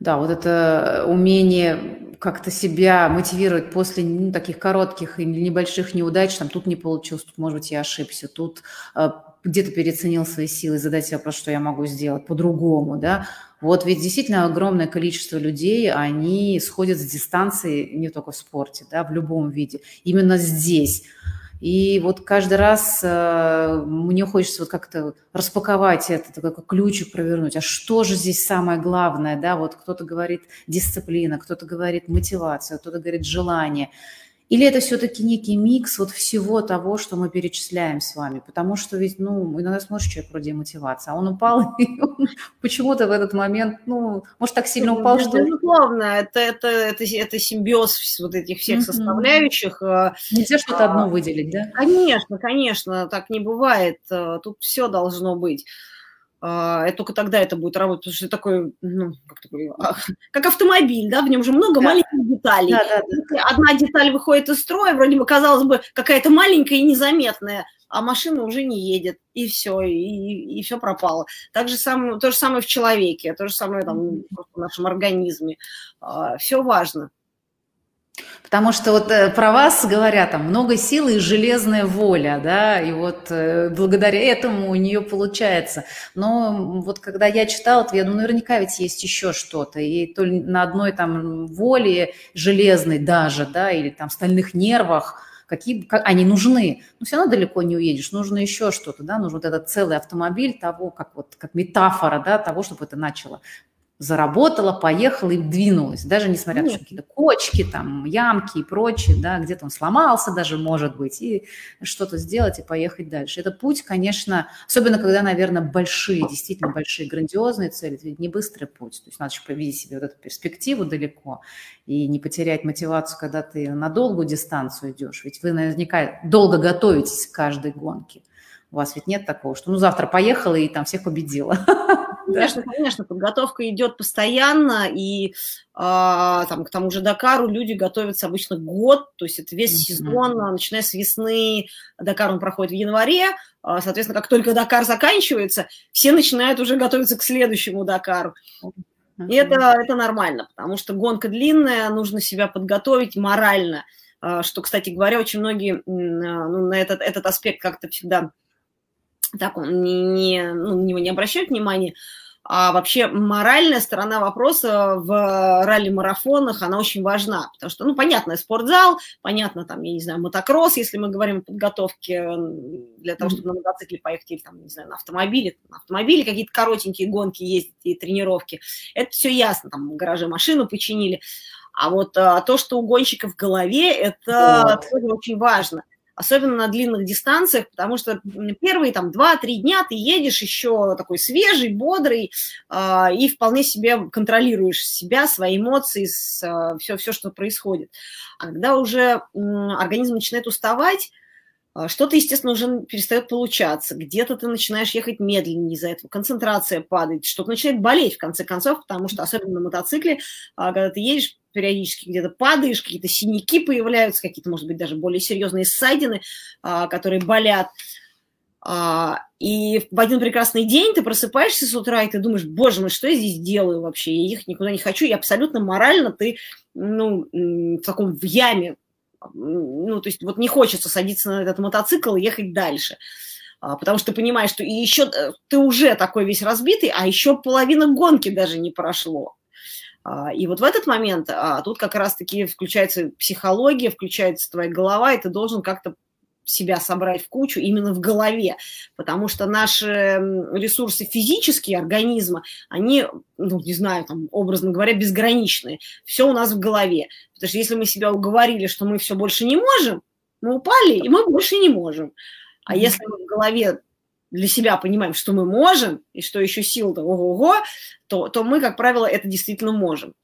Да, вот это умение как-то себя мотивировать после ну, таких коротких и небольших неудач, там тут не получилось, тут, может быть, я ошибся, тут э, где-то переоценил свои силы, задать себе вопрос, что я могу сделать по-другому, да. Вот ведь действительно огромное количество людей, они сходят с дистанции не только в спорте, да, в любом виде. Именно здесь и вот каждый раз э, мне хочется вот как-то распаковать это, как ключик провернуть. А что же здесь самое главное? Да, вот кто-то говорит дисциплина, кто-то говорит мотивация, кто-то говорит желание. Или это все-таки некий микс вот всего того, что мы перечисляем с вами? Потому что ведь, ну, иногда смотришь человек вроде мотивация, а он упал, и он почему-то в этот момент, ну, может, так сильно ну, упал, что... Безусловно, это, это, это, это симбиоз вот этих всех составляющих. Э, Нельзя что-то одно а, выделить, да? Конечно, конечно, так не бывает. Э, тут все должно быть. Это только тогда это будет работать, потому что это такой, ну, как, такой, а, как автомобиль, да, в нем же много да. маленьких деталей. Да, да, да. Одна деталь выходит из строя, вроде бы, казалось бы, какая-то маленькая и незаметная, а машина уже не едет, и все, и, и все пропало. Так же самое, то же самое в человеке, то же самое там, в нашем организме. А, все важно. Потому что вот э, про вас говорят, там много силы и железная воля, да, и вот э, благодаря этому у нее получается. Но вот когда я читала, то я думаю, наверняка ведь есть еще что-то, и то ли на одной там воле железной даже, да, или там стальных нервах, какие как, они нужны, но все равно далеко не уедешь, нужно еще что-то, да, нужен вот этот целый автомобиль того, как вот как метафора, да, того, чтобы это начало заработала, поехала и двинулась, даже несмотря на какие-то кочки, там, ямки и прочее, да, где-то он сломался даже, может быть, и что-то сделать и поехать дальше. Это путь, конечно, особенно когда, наверное, большие, действительно большие, грандиозные цели, это ведь не быстрый путь, то есть надо еще повидеть себе вот эту перспективу далеко и не потерять мотивацию, когда ты на долгую дистанцию идешь, ведь вы наверняка долго готовитесь к каждой гонке. У вас ведь нет такого, что ну завтра поехала и там всех победила. Конечно, конечно, подготовка идет постоянно, и а, там, к тому же Дакару люди готовятся обычно год, то есть это весь mm-hmm. сезон, а, начиная с весны, Дакар он проходит в январе, а, соответственно, как только Дакар заканчивается, все начинают уже готовиться к следующему Дакару. И это, это нормально, потому что гонка длинная, нужно себя подготовить морально, а, что, кстати говоря, очень многие ну, на этот, этот аспект как-то всегда так он не, не, ну, не, не обращают внимания, а вообще моральная сторона вопроса в ралли-марафонах, она очень важна, потому что, ну, понятно, спортзал, понятно, там, я не знаю, мотокросс, если мы говорим о подготовке для того, чтобы на мотоцикле поехать, или там, не знаю, на автомобиле, на автомобиле какие-то коротенькие гонки ездить и тренировки, это все ясно, там, в гараже машину починили, а вот а, то, что у гонщиков в голове, это вот. тоже очень важно особенно на длинных дистанциях, потому что первые там 2-3 дня ты едешь еще такой свежий, бодрый э, и вполне себе контролируешь себя, свои эмоции, с, э, все, все, что происходит. А когда уже э, организм начинает уставать, а, что-то, естественно, уже перестает получаться. Где-то ты начинаешь ехать медленнее из-за этого, концентрация падает, что-то начинает болеть, в конце концов, потому что, особенно на мотоцикле, когда ты едешь, периодически где-то падаешь, какие-то синяки появляются, какие-то, может быть, даже более серьезные ссадины, а, которые болят. А, и в один прекрасный день ты просыпаешься с утра, и ты думаешь, боже мой, что я здесь делаю вообще? Я ехать никуда не хочу, и абсолютно морально ты ну, в таком в яме. Ну, то есть вот не хочется садиться на этот мотоцикл и ехать дальше а, потому что ты понимаешь, что и еще э, ты уже такой весь разбитый, а еще половина гонки даже не прошло. А, и вот в этот момент а, тут как раз-таки включается психология, включается твоя голова, и ты должен как-то себя собрать в кучу именно в голове, потому что наши ресурсы физические организма, они, ну, не знаю, там, образно говоря, безграничные. Все у нас в голове. Потому что если мы себя уговорили, что мы все больше не можем, мы упали, и мы больше не можем. А если мы в голове для себя понимаем, что мы можем, и что еще сил-то ого-го, то, то мы, как правило, это действительно можем.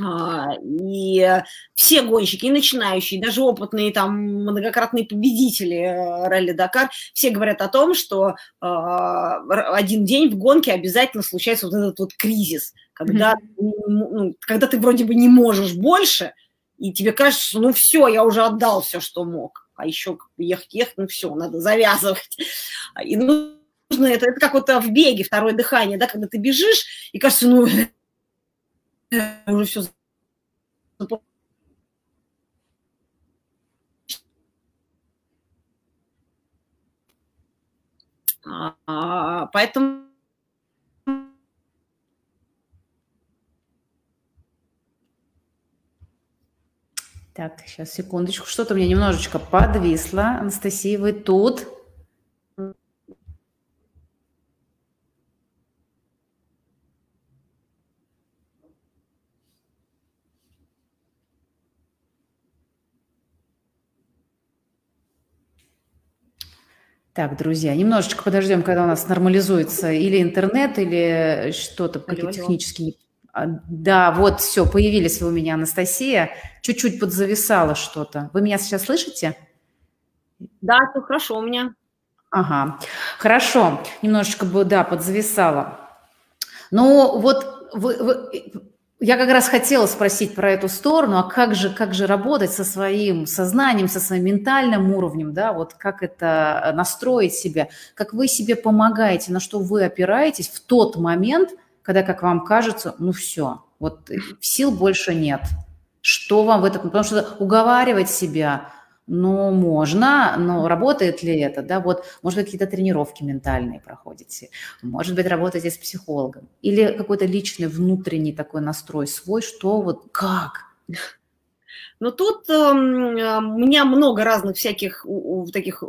А, и все гонщики, и начинающие, и даже опытные там многократные победители э, ралли Дакар, все говорят о том, что а, один день в гонке обязательно случается вот этот вот кризис, когда, ну, когда ты вроде бы не можешь больше, и тебе кажется, что ну все, я уже отдал все, что мог а еще ехать, ехать, ну все, надо завязывать. И нужно это, это как вот в беге второе дыхание, да, когда ты бежишь, и кажется, ну, уже все а, поэтому Так, сейчас, секундочку. Что-то мне немножечко подвисло. Анастасия, вы тут? Так, друзья, немножечко подождем, когда у нас нормализуется или интернет, или что-то, какие-то технические а, да, вот, все, появились вы у меня, Анастасия. Чуть-чуть подзависало что-то. Вы меня сейчас слышите? Да, все хорошо у меня. Ага, хорошо. Немножечко, да, подзависало. Ну, вот вы, вы, я как раз хотела спросить про эту сторону, а как же, как же работать со своим сознанием, со своим ментальным уровнем, да, вот как это э, настроить себя, как вы себе помогаете, на что вы опираетесь в тот момент, когда, как вам кажется, ну все, вот сил больше нет. Что вам в этом, потому что уговаривать себя, ну, можно, но работает ли это, да, вот, может быть, какие-то тренировки ментальные проходите, может быть, работаете с психологом, или какой-то личный внутренний такой настрой свой, что вот, как? Но тут э, у меня много разных всяких у, у, таких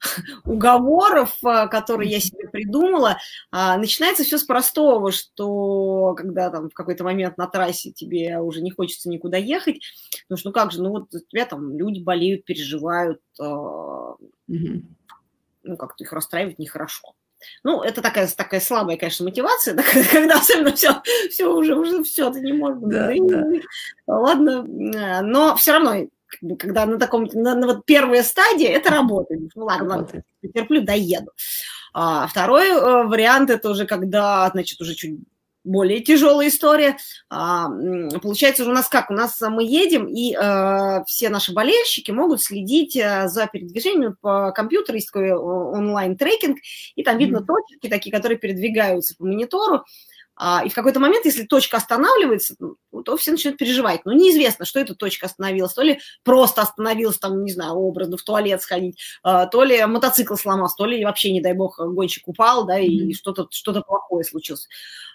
уговоров, э, которые я себе придумала. А, начинается все с простого, что когда там в какой-то момент на трассе тебе уже не хочется никуда ехать, ну что, ну как же, ну вот у тебя там люди болеют, переживают, э, ну как-то их расстраивать нехорошо. Ну, это такая, такая слабая, конечно, мотивация, да, когда особенно все, все уже, уже все, ты не можешь. Да, да. Ладно, но все равно, когда на таком, на, на вот первая стадия, это работает. Ну, ладно, работает. ладно, терплю, доеду. А, второй э, вариант, это уже когда, значит, уже чуть более тяжелая история. А, получается, у нас как? У нас мы едем, и э, все наши болельщики могут следить э, за передвижением по компьютеру, есть такой онлайн-трекинг, и там видно точки такие, которые передвигаются по монитору. А, и в какой-то момент, если точка останавливается, ну, то все начинают переживать. Но неизвестно, что эта точка остановилась. То ли просто остановилась, там, не знаю, образно в туалет сходить, а, то ли мотоцикл сломался, то ли вообще, не дай бог, гонщик упал, да, и что-то что плохое случилось.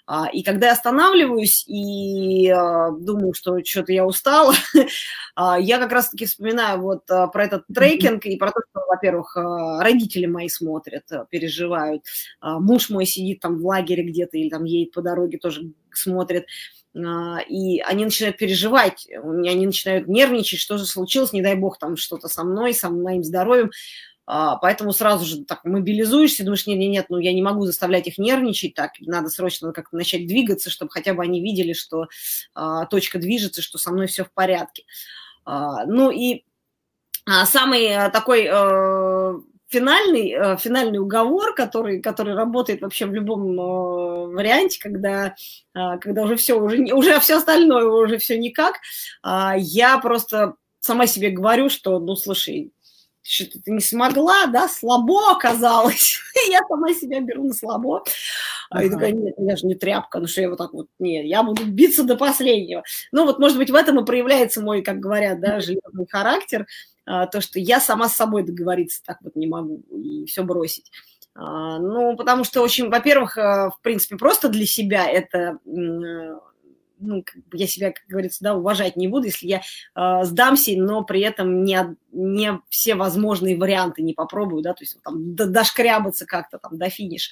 А, и когда я останавливаюсь и а, думаю, что что-то я устала, я как раз-таки вспоминаю вот про этот трекинг и про то, что, во-первых, родители мои смотрят, переживают, муж мой сидит там в лагере где-то или там едет по дороге, тоже смотрит, и они начинают переживать, они начинают нервничать, что же случилось, не дай бог, там что-то со мной, со моим здоровьем, а, поэтому сразу же так мобилизуешься, думаешь, нет, нет, нет, ну я не могу заставлять их нервничать, так, надо срочно как-то начать двигаться, чтобы хотя бы они видели, что а, точка движется, что со мной все в порядке. А, ну и а, самый а, такой а, финальный, а, финальный уговор, который, который работает вообще в любом а, варианте, когда, а, когда уже все, уже, уже все остальное, уже все никак, а, я просто сама себе говорю, что, ну, слушай, что-то ты не смогла, да, слабо оказалось. я сама себя беру на слабо. А я такая, нет, я же не тряпка, ну что я вот так вот, нет, я буду биться до последнего. Ну вот, может быть, в этом и проявляется мой, как говорят, да, железный характер, то, что я сама с собой договориться так вот не могу и все бросить. А, ну, потому что очень, во-первых, а, в принципе, просто для себя это ну, я себя, как говорится, да, уважать не буду, если я э, сдамся, но при этом не, не все возможные варианты не попробую, да, то есть там дошкрябаться как-то там до финиша.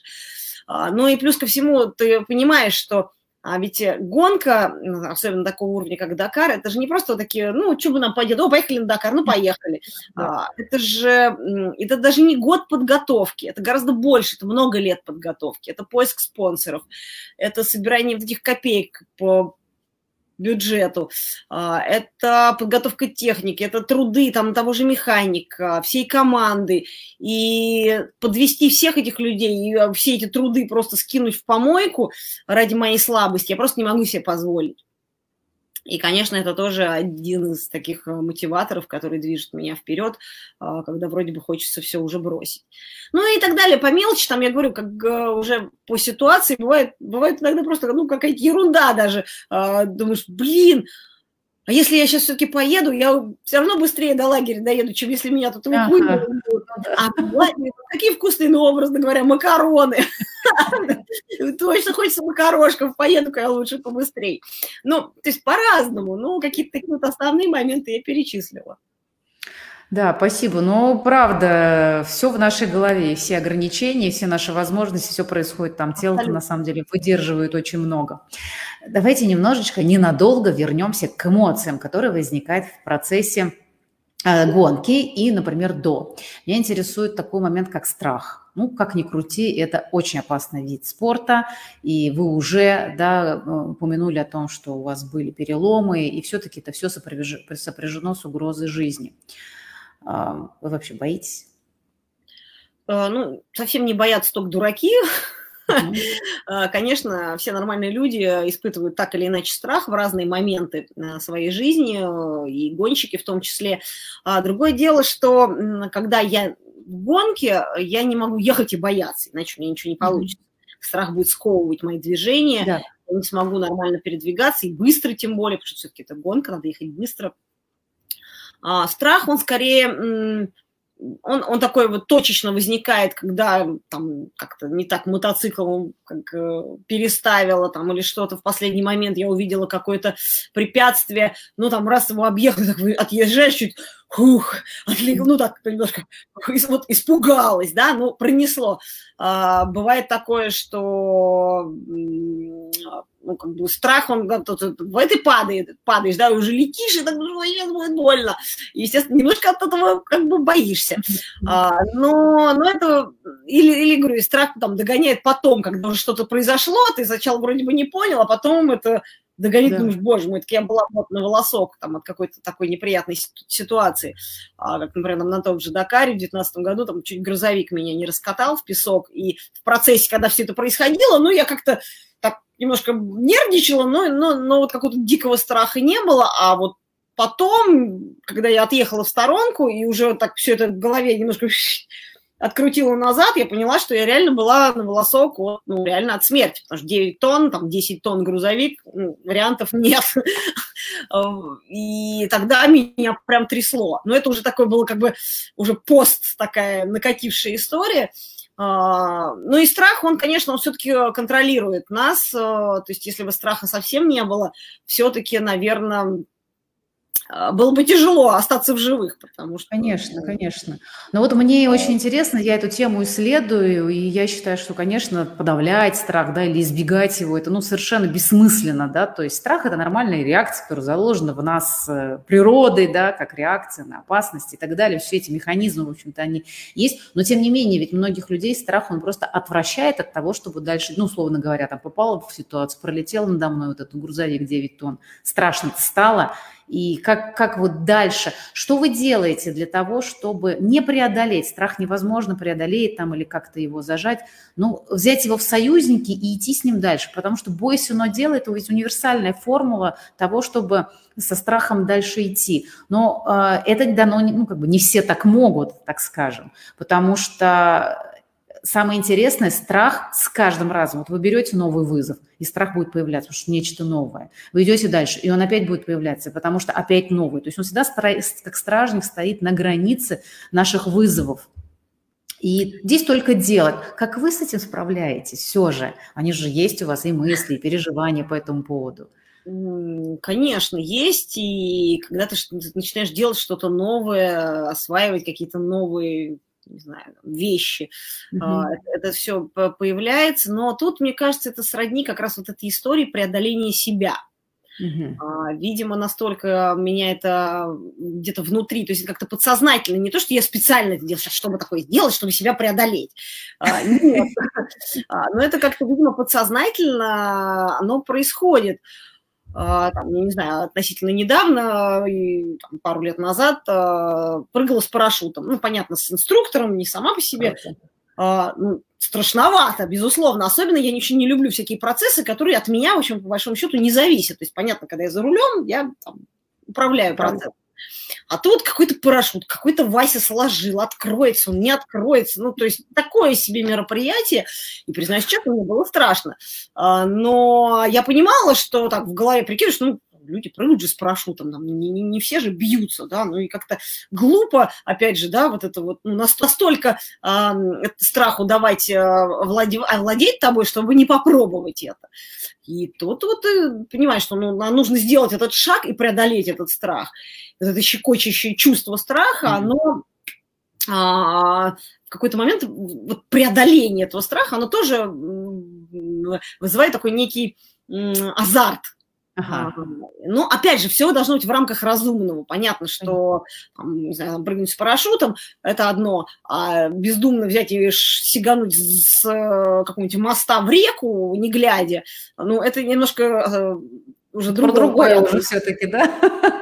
А, ну и плюс ко всему ты понимаешь, что а ведь гонка, ну, особенно такого уровня, как Дакар, это же не просто такие, ну, что бы нам пойдет, о, поехали на Дакар, ну, поехали. А, это же, это даже не год подготовки, это гораздо больше, это много лет подготовки, это поиск спонсоров, это собирание вот этих копеек по бюджету, а, это подготовка техники, это труды там того же механика, всей команды. И подвести всех этих людей и а, все эти труды просто скинуть в помойку ради моей слабости, я просто не могу себе позволить. И, конечно, это тоже один из таких э, мотиваторов, который движет меня вперед, а, когда вроде бы хочется все уже бросить. Ну и так далее, по мелочи, там я говорю, как э, уже по ситуации, бывает, бывает иногда просто ну, какая-то ерунда даже. А, думаешь, блин, а если я сейчас все-таки поеду, я все равно быстрее до лагеря доеду, чем если меня тут ага. А такие вкусные, ну, образно говоря, макароны. Точно хочется макарошков, поеду-ка я лучше побыстрее. Ну, то есть по-разному. Ну, какие-то такие вот основные моменты я перечислила. Да, спасибо. Но правда, все в нашей голове, все ограничения, все наши возможности, все происходит там. Тело на самом деле выдерживает очень много. Давайте немножечко, ненадолго вернемся к эмоциям, которые возникают в процессе э, гонки и, например, до. Меня интересует такой момент, как страх. Ну, как ни крути, это очень опасный вид спорта, и вы уже да, упомянули о том, что у вас были переломы, и все-таки это все сопряжено с угрозой жизни. А, вы вообще боитесь? Э, ну, совсем не боятся только дураки. Э, конечно, все нормальные люди испытывают так или иначе страх в разные моменты э, своей жизни, и гонщики в том числе. А другое дело, что когда я в гонке, я не могу ехать и бояться, иначе у меня ничего не получится. Страх будет сковывать мои движения, я не смогу нормально передвигаться, и быстро тем более, потому что все-таки это гонка, надо ехать быстро. А страх, он скорее он, он такой вот точечно возникает, когда там как-то не так мотоцикл как, э, переставила там или что-то в последний момент я увидела какое-то препятствие, ну там раз его объехал, так отъезжаешь чуть, хух, отлег, ну так немножко вот испугалась, да, ну пронесло. А, бывает такое, что ну, как бы страх, он да, тут, в этой падает, падаешь, да, уже летишь, и так, ну, больно. И, естественно, немножко от этого как бы боишься. А, но, но это, или, или, говорю, страх там догоняет потом, когда уже что-то произошло, ты сначала вроде бы не понял, а потом это догонит, да. думаешь, боже мой, так я была вот на волосок там, от какой-то такой неприятной ситуации. А, как, например, на том же Дакаре в 2019 году там чуть грузовик меня не раскатал в песок, и в процессе, когда все это происходило, ну, я как-то немножко нервничала, но, но, но вот какого-то дикого страха не было, а вот потом, когда я отъехала в сторонку и уже так все это в голове немножко открутила назад, я поняла, что я реально была на волосок от, ну, реально от смерти, потому что 9 тонн, там 10 тонн грузовик, ну, вариантов нет. И тогда меня прям трясло. Но это уже такое было как бы уже пост такая накатившая история. А, ну и страх, он, конечно, он все-таки контролирует нас. А, то есть если бы страха совсем не было, все-таки, наверное, было бы тяжело остаться в живых, потому что... Конечно, конечно. Но вот мне очень интересно, я эту тему исследую, и я считаю, что, конечно, подавлять страх, да, или избегать его, это, ну, совершенно бессмысленно, да, то есть страх – это нормальная реакция, которая заложена в нас э, природой, да, как реакция на опасность и так далее, все эти механизмы, в общем-то, они есть, но, тем не менее, ведь многих людей страх, он просто отвращает от того, чтобы дальше, ну, условно говоря, там, попала в ситуацию, пролетел надо мной вот этот грузовик 9 тонн, страшно-то стало, и как, как вот дальше. Что вы делаете для того, чтобы не преодолеть, страх невозможно преодолеть там или как-то его зажать, ну, взять его в союзники и идти с ним дальше, потому что бойся, но делай, это ведь универсальная формула того, чтобы со страхом дальше идти. Но э, это дано, ну, как бы не все так могут, так скажем, потому что самое интересное, страх с каждым разом. Вот вы берете новый вызов, и страх будет появляться, потому что нечто новое. Вы идете дальше, и он опять будет появляться, потому что опять новый. То есть он всегда как стражник стоит на границе наших вызовов. И здесь только делать. Как вы с этим справляетесь все же? Они же есть у вас и мысли, и переживания по этому поводу. Конечно, есть, и когда ты начинаешь делать что-то новое, осваивать какие-то новые не знаю, вещи. Mm-hmm. Это, все появляется. Но тут, мне кажется, это сродни как раз вот этой истории преодоления себя. Uh-huh. Видимо, настолько меня это где-то внутри, то есть как-то подсознательно, не то, что я специально это делаю, чтобы такое сделать, чтобы себя преодолеть. А, нет. Но это как-то, видимо, подсознательно оно происходит. А, там, не знаю, относительно недавно, и, там, пару лет назад, а, прыгала с парашютом. Ну, понятно, с инструктором, не сама по себе. А, ну, страшновато, безусловно. Особенно я ничего не люблю всякие процессы, которые от меня, в общем, по большому счету, не зависят. То есть, понятно, когда я за рулем, я там, управляю процессом. А тут какой-то парашют, какой-то Вася сложил, откроется, он не откроется. Ну, то есть такое себе мероприятие. И, признаюсь честно, мне было страшно. А, но я понимала, что так в голове прикидываешь, ну, люди прыгают же с парашютом, там, не, не, не все же бьются, да, ну и как-то глупо, опять же, да, вот это вот, ну, настолько э, страху давать э, владе, овладеть тобой, чтобы не попробовать это. И тут вот ты понимаешь, что ну, нужно сделать этот шаг и преодолеть этот страх. Это щекочущее чувство страха, mm-hmm. оно а, в какой-то момент вот преодоление этого страха, оно тоже вызывает такой некий азарт, Ага. Ну, опять же, все должно быть в рамках разумного. Понятно, что там, не знаю, прыгнуть с парашютом – это одно, а бездумно взять и сигануть с э, какого-нибудь моста в реку, не глядя, ну, это немножко уже Про другое уже все-таки, да?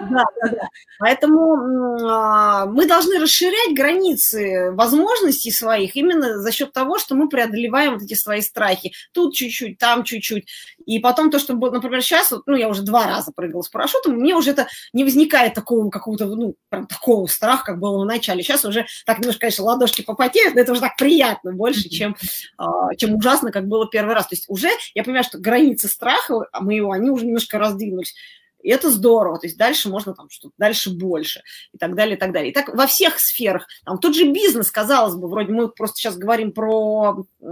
Да, да, да. Поэтому а, мы должны расширять границы возможностей своих именно за счет того, что мы преодолеваем вот эти свои страхи. Тут чуть-чуть, там чуть-чуть. И потом то, что, например, сейчас, ну, я уже два раза прыгала с парашютом, мне уже это не возникает такого какого-то, ну, прям такого страха, как было в начале. Сейчас уже так немножко, конечно, ладошки попотеют, но это уже так приятно больше, чем, а, чем ужасно, как было первый раз. То есть уже я понимаю, что границы страха моего, они уже немножко раздвинулись. И это здорово, то есть дальше можно там что-то, дальше больше и так далее, и так далее. И так во всех сферах. Там тот же бизнес, казалось бы, вроде мы просто сейчас говорим про э,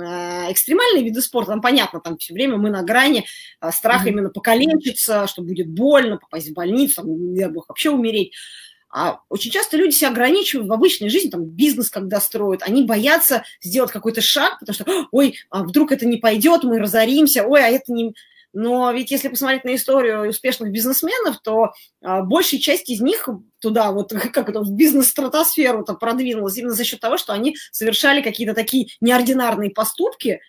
экстремальные виды спорта, там понятно, там все время мы на грани э, страха mm-hmm. именно покалечиться, что будет больно, попасть в больницу, там, я бы вообще умереть. А очень часто люди себя ограничивают в обычной жизни, там, бизнес когда строят, они боятся сделать какой-то шаг, потому что, ой, а вдруг это не пойдет, мы разоримся, ой, а это не... Но ведь если посмотреть на историю успешных бизнесменов, то а, большая часть из них туда, вот как это, в бизнес-стратосферу-то продвинулась именно за счет того, что они совершали какие-то такие неординарные поступки,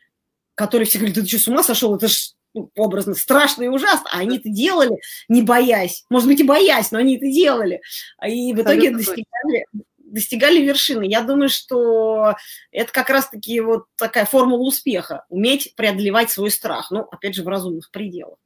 которые все говорят, ты что, с ума сошел, это же ну, образно страшно и ужасно, а они это делали, не боясь, может быть, и боясь, но они это делали, и в итоге достигали, достигали вершины. Я думаю, что это как раз-таки вот такая формула успеха – уметь преодолевать свой страх, ну, опять же, в разумных пределах.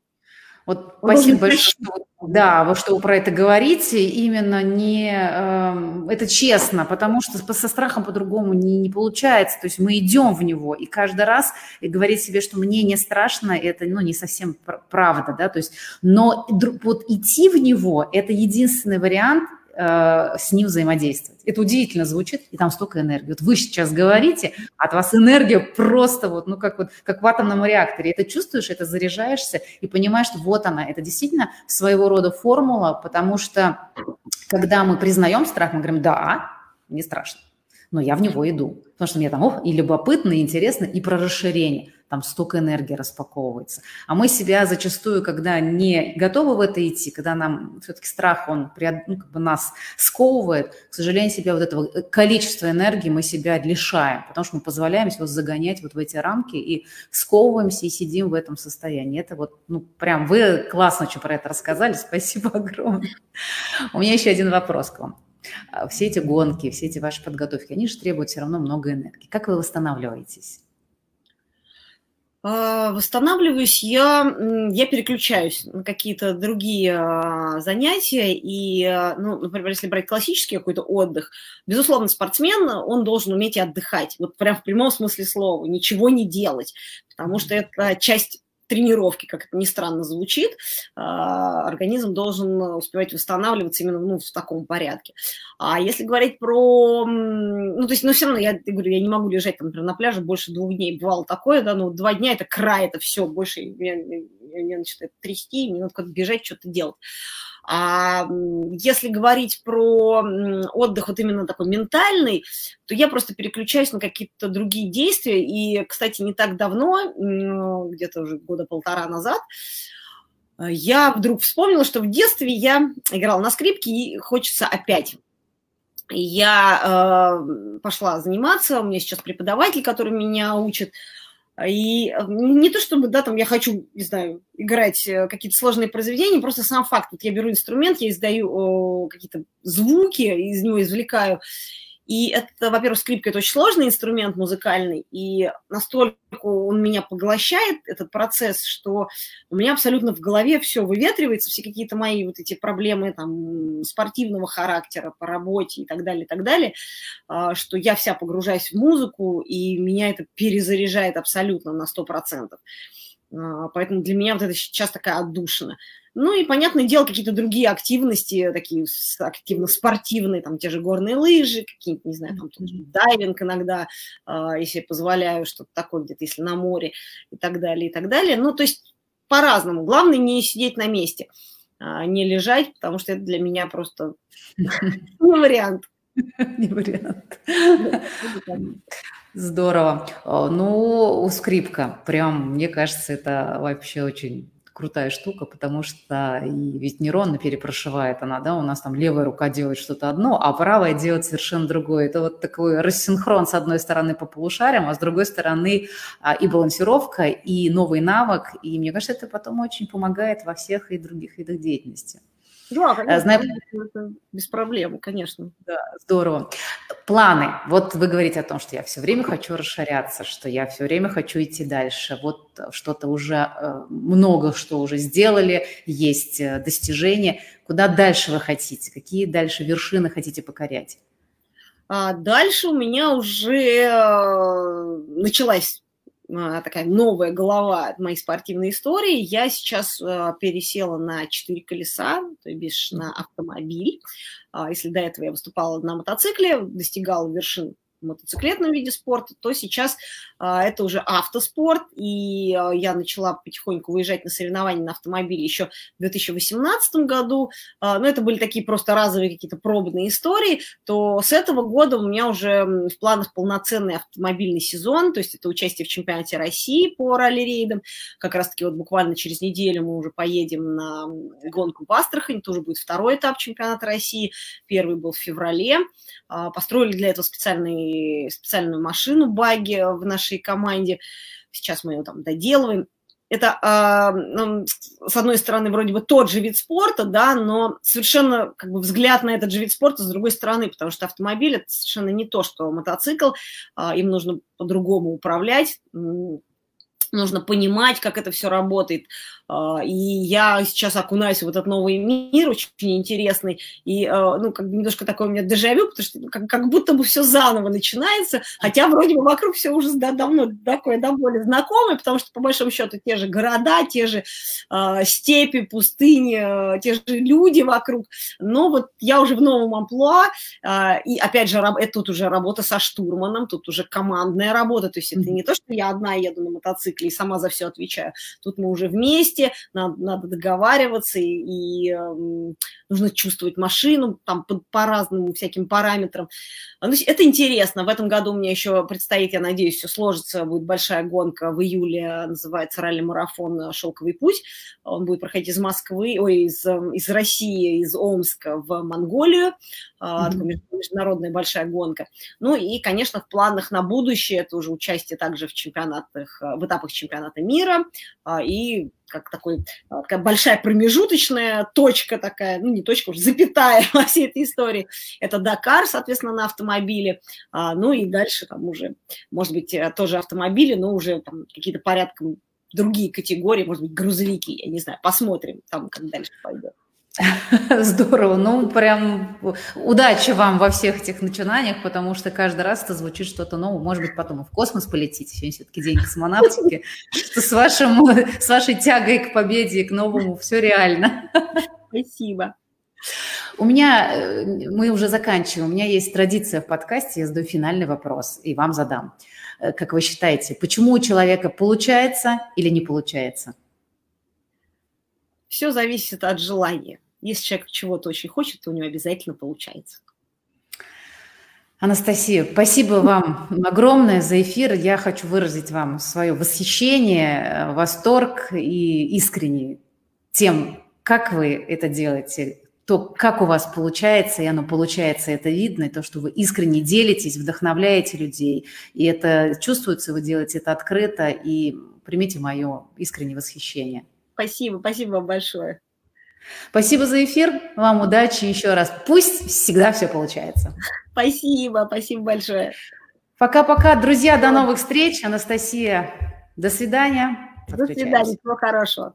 Вот спасибо большое, что, да, вот что вы про это говорите. Именно не э, это честно, потому что со страхом по-другому не, не получается. То есть мы идем в него, и каждый раз и говорить себе, что мне не страшно, это ну, не совсем правда, да. То есть, но вот идти в него – это единственный вариант Э, с ним взаимодействовать. Это удивительно звучит, и там столько энергии. Вот вы сейчас говорите, от вас энергия просто вот, ну, как вот, как в атомном реакторе. Это чувствуешь, это заряжаешься и понимаешь, что вот она, это действительно своего рода формула, потому что когда мы признаем страх, мы говорим, да, не страшно, но я в него иду, потому что мне там ох, и любопытно, и интересно, и про расширение – там столько энергии распаковывается. А мы себя зачастую, когда не готовы в это идти, когда нам все-таки страх, он ну, как бы нас сковывает, к сожалению, себя вот этого э, количества энергии мы себя лишаем, потому что мы позволяем себе загонять вот в эти рамки и сковываемся и сидим в этом состоянии. Это вот, ну, прям вы классно что про это рассказали, спасибо огромное. У меня еще один вопрос к вам. А, все эти гонки, все эти ваши подготовки, они же требуют все равно много энергии. Как вы восстанавливаетесь? А, восстанавливаюсь я, я переключаюсь на какие-то другие а, занятия. И, а, ну, например, если брать классический какой-то отдых, безусловно, спортсмен, он должен уметь отдыхать. Вот прям в прямом смысле слова, ничего не делать. Потому что это часть тренировки, как это ни странно звучит, а, организм должен успевать восстанавливаться именно ну, в таком порядке. А если говорить про... Ну, то есть, ну, все равно, я говорю, я не могу лежать, там, например, на пляже больше двух дней. Бывало такое, да, ну, два дня – это край, это все, больше меня, меня начинает трясти, мне надо как бежать, что-то делать. А если говорить про отдых вот именно такой ментальный, то я просто переключаюсь на какие-то другие действия. И, кстати, не так давно, где-то уже года полтора назад, я вдруг вспомнила, что в детстве я играла на скрипке и хочется опять. Я э, пошла заниматься, у меня сейчас преподаватель, который меня учит, и э, не то чтобы, да, там я хочу, не знаю, играть э, какие-то сложные произведения, просто сам факт. Вот я беру инструмент, я издаю какие-то звуки, из него извлекаю, и это, во-первых, скрипка – это очень сложный инструмент музыкальный, и настолько он меня поглощает, этот процесс, что у меня абсолютно в голове все выветривается, все какие-то мои вот эти проблемы там спортивного характера по работе и так далее, и так далее, а, что я вся погружаюсь в музыку, и меня это перезаряжает абсолютно на 100%. А, поэтому для меня вот это сейчас такая отдушина. Ну и, понятное дело, какие-то другие активности, такие активно-спортивные, там те же горные лыжи, какие-нибудь, не знаю, там дайвинг иногда, а, если позволяю, что-то такое где-то, если на море и так далее, и так далее. Ну, то есть по-разному. Главное не сидеть на месте, а, не лежать, потому что это для меня просто не вариант. Не вариант. Здорово. Ну, скрипка, прям, мне кажется, это вообще очень крутая штука, потому что и ведь нейронно перепрошивает она, да, у нас там левая рука делает что-то одно, а правая делает совершенно другое. Это вот такой рассинхрон с одной стороны по полушариям, а с другой стороны а, и балансировка, и новый навык, и мне кажется, это потом очень помогает во всех и других видах деятельности. Да, конечно, Знаем... без проблем, конечно. Да, здорово. Планы. Вот вы говорите о том, что я все время хочу расширяться, что я все время хочу идти дальше. Вот что-то уже, э, много что уже сделали, есть э, достижения. Куда дальше вы хотите? Какие дальше вершины хотите покорять? А дальше у меня уже э, началась такая новая голова моей спортивной истории. Я сейчас а, пересела на четыре колеса, то есть на автомобиль. А, если до этого я выступала на мотоцикле, достигала вершин мотоциклетном виде спорта, то сейчас а, это уже автоспорт, и а, я начала потихоньку выезжать на соревнования на автомобиле еще в 2018 году, а, но это были такие просто разовые какие-то пробные истории, то с этого года у меня уже в планах полноценный автомобильный сезон, то есть это участие в чемпионате России по ралли-рейдам, как раз-таки вот буквально через неделю мы уже поедем на гонку в Астрахань, тоже будет второй этап чемпионата России, первый был в феврале, построили для этого специальный специальную машину баги в нашей команде. Сейчас мы ее там доделываем. Это, ну, с одной стороны, вроде бы тот же вид спорта, да, но совершенно как бы взгляд на этот же вид спорта с другой стороны, потому что автомобиль – это совершенно не то, что мотоцикл, э, им нужно по-другому управлять, нужно понимать, как это все работает. А, и я сейчас окунаюсь в этот новый мир, очень интересный, и, а, ну, как бы немножко такое у меня дежавю, потому что как, как будто бы все заново начинается, хотя вроде бы вокруг все уже да, давно такое, да, более знакомое, потому что, по большому счету, те же города, те же э, степи, пустыни, э, те же люди вокруг, но вот я уже в новом амплуа, э, и, опять же, это тут уже работа со штурманом, тут уже командная работа, то есть это не то, что я одна еду на мотоцикле и сама за все отвечаю, тут мы уже вместе, вместе, надо, надо договариваться, и, и э, нужно чувствовать машину там по, по разным всяким параметрам. Ну, это интересно. В этом году меня еще предстоит, я надеюсь, все сложится, будет большая гонка в июле, называется ралли-марафон «Шелковый путь». Он будет проходить из Москвы, ой, из, эм, из России, из Омска в Монголию. Mm-hmm. Международная большая гонка. Ну и, конечно, в планах на будущее это уже участие также в чемпионатах, э, в этапах чемпионата мира а, и как такой, а, такая большая промежуточная точка такая, ну не точка, уже запятая во всей этой истории. Это Дакар, соответственно, на автомобиле. А, ну и дальше там уже, может быть, э, тоже автомобили, но уже там какие-то порядком другие категории, может быть, грузовики, я не знаю, посмотрим там, как дальше пойдет. Здорово. Ну, прям удачи вам во всех этих начинаниях, потому что каждый раз это звучит что-то новое. Может быть, потом в космос полетите. Сегодня все-таки день космонавтики. Что с, вашим, с вашей тягой к победе и к новому все реально. Спасибо. У меня, э, мы уже заканчиваем, у меня есть традиция в подкасте, я задаю финальный вопрос и вам задам. Э, как вы считаете, почему у человека получается или не получается? Все зависит от желания. Если человек чего-то очень хочет, то у него обязательно получается. Анастасия, спасибо вам огромное за эфир. Я хочу выразить вам свое восхищение, восторг и искренне тем, как вы это делаете, то, как у вас получается, и оно получается, это видно, и то, что вы искренне делитесь, вдохновляете людей, и это чувствуется, вы делаете это открыто, и примите мое искреннее восхищение. Спасибо, спасибо вам большое. Спасибо за эфир, вам удачи еще раз. Пусть всегда все получается. Спасибо, спасибо большое. Пока-пока, друзья, до новых встреч. Анастасия, до свидания. До свидания, всего хорошего.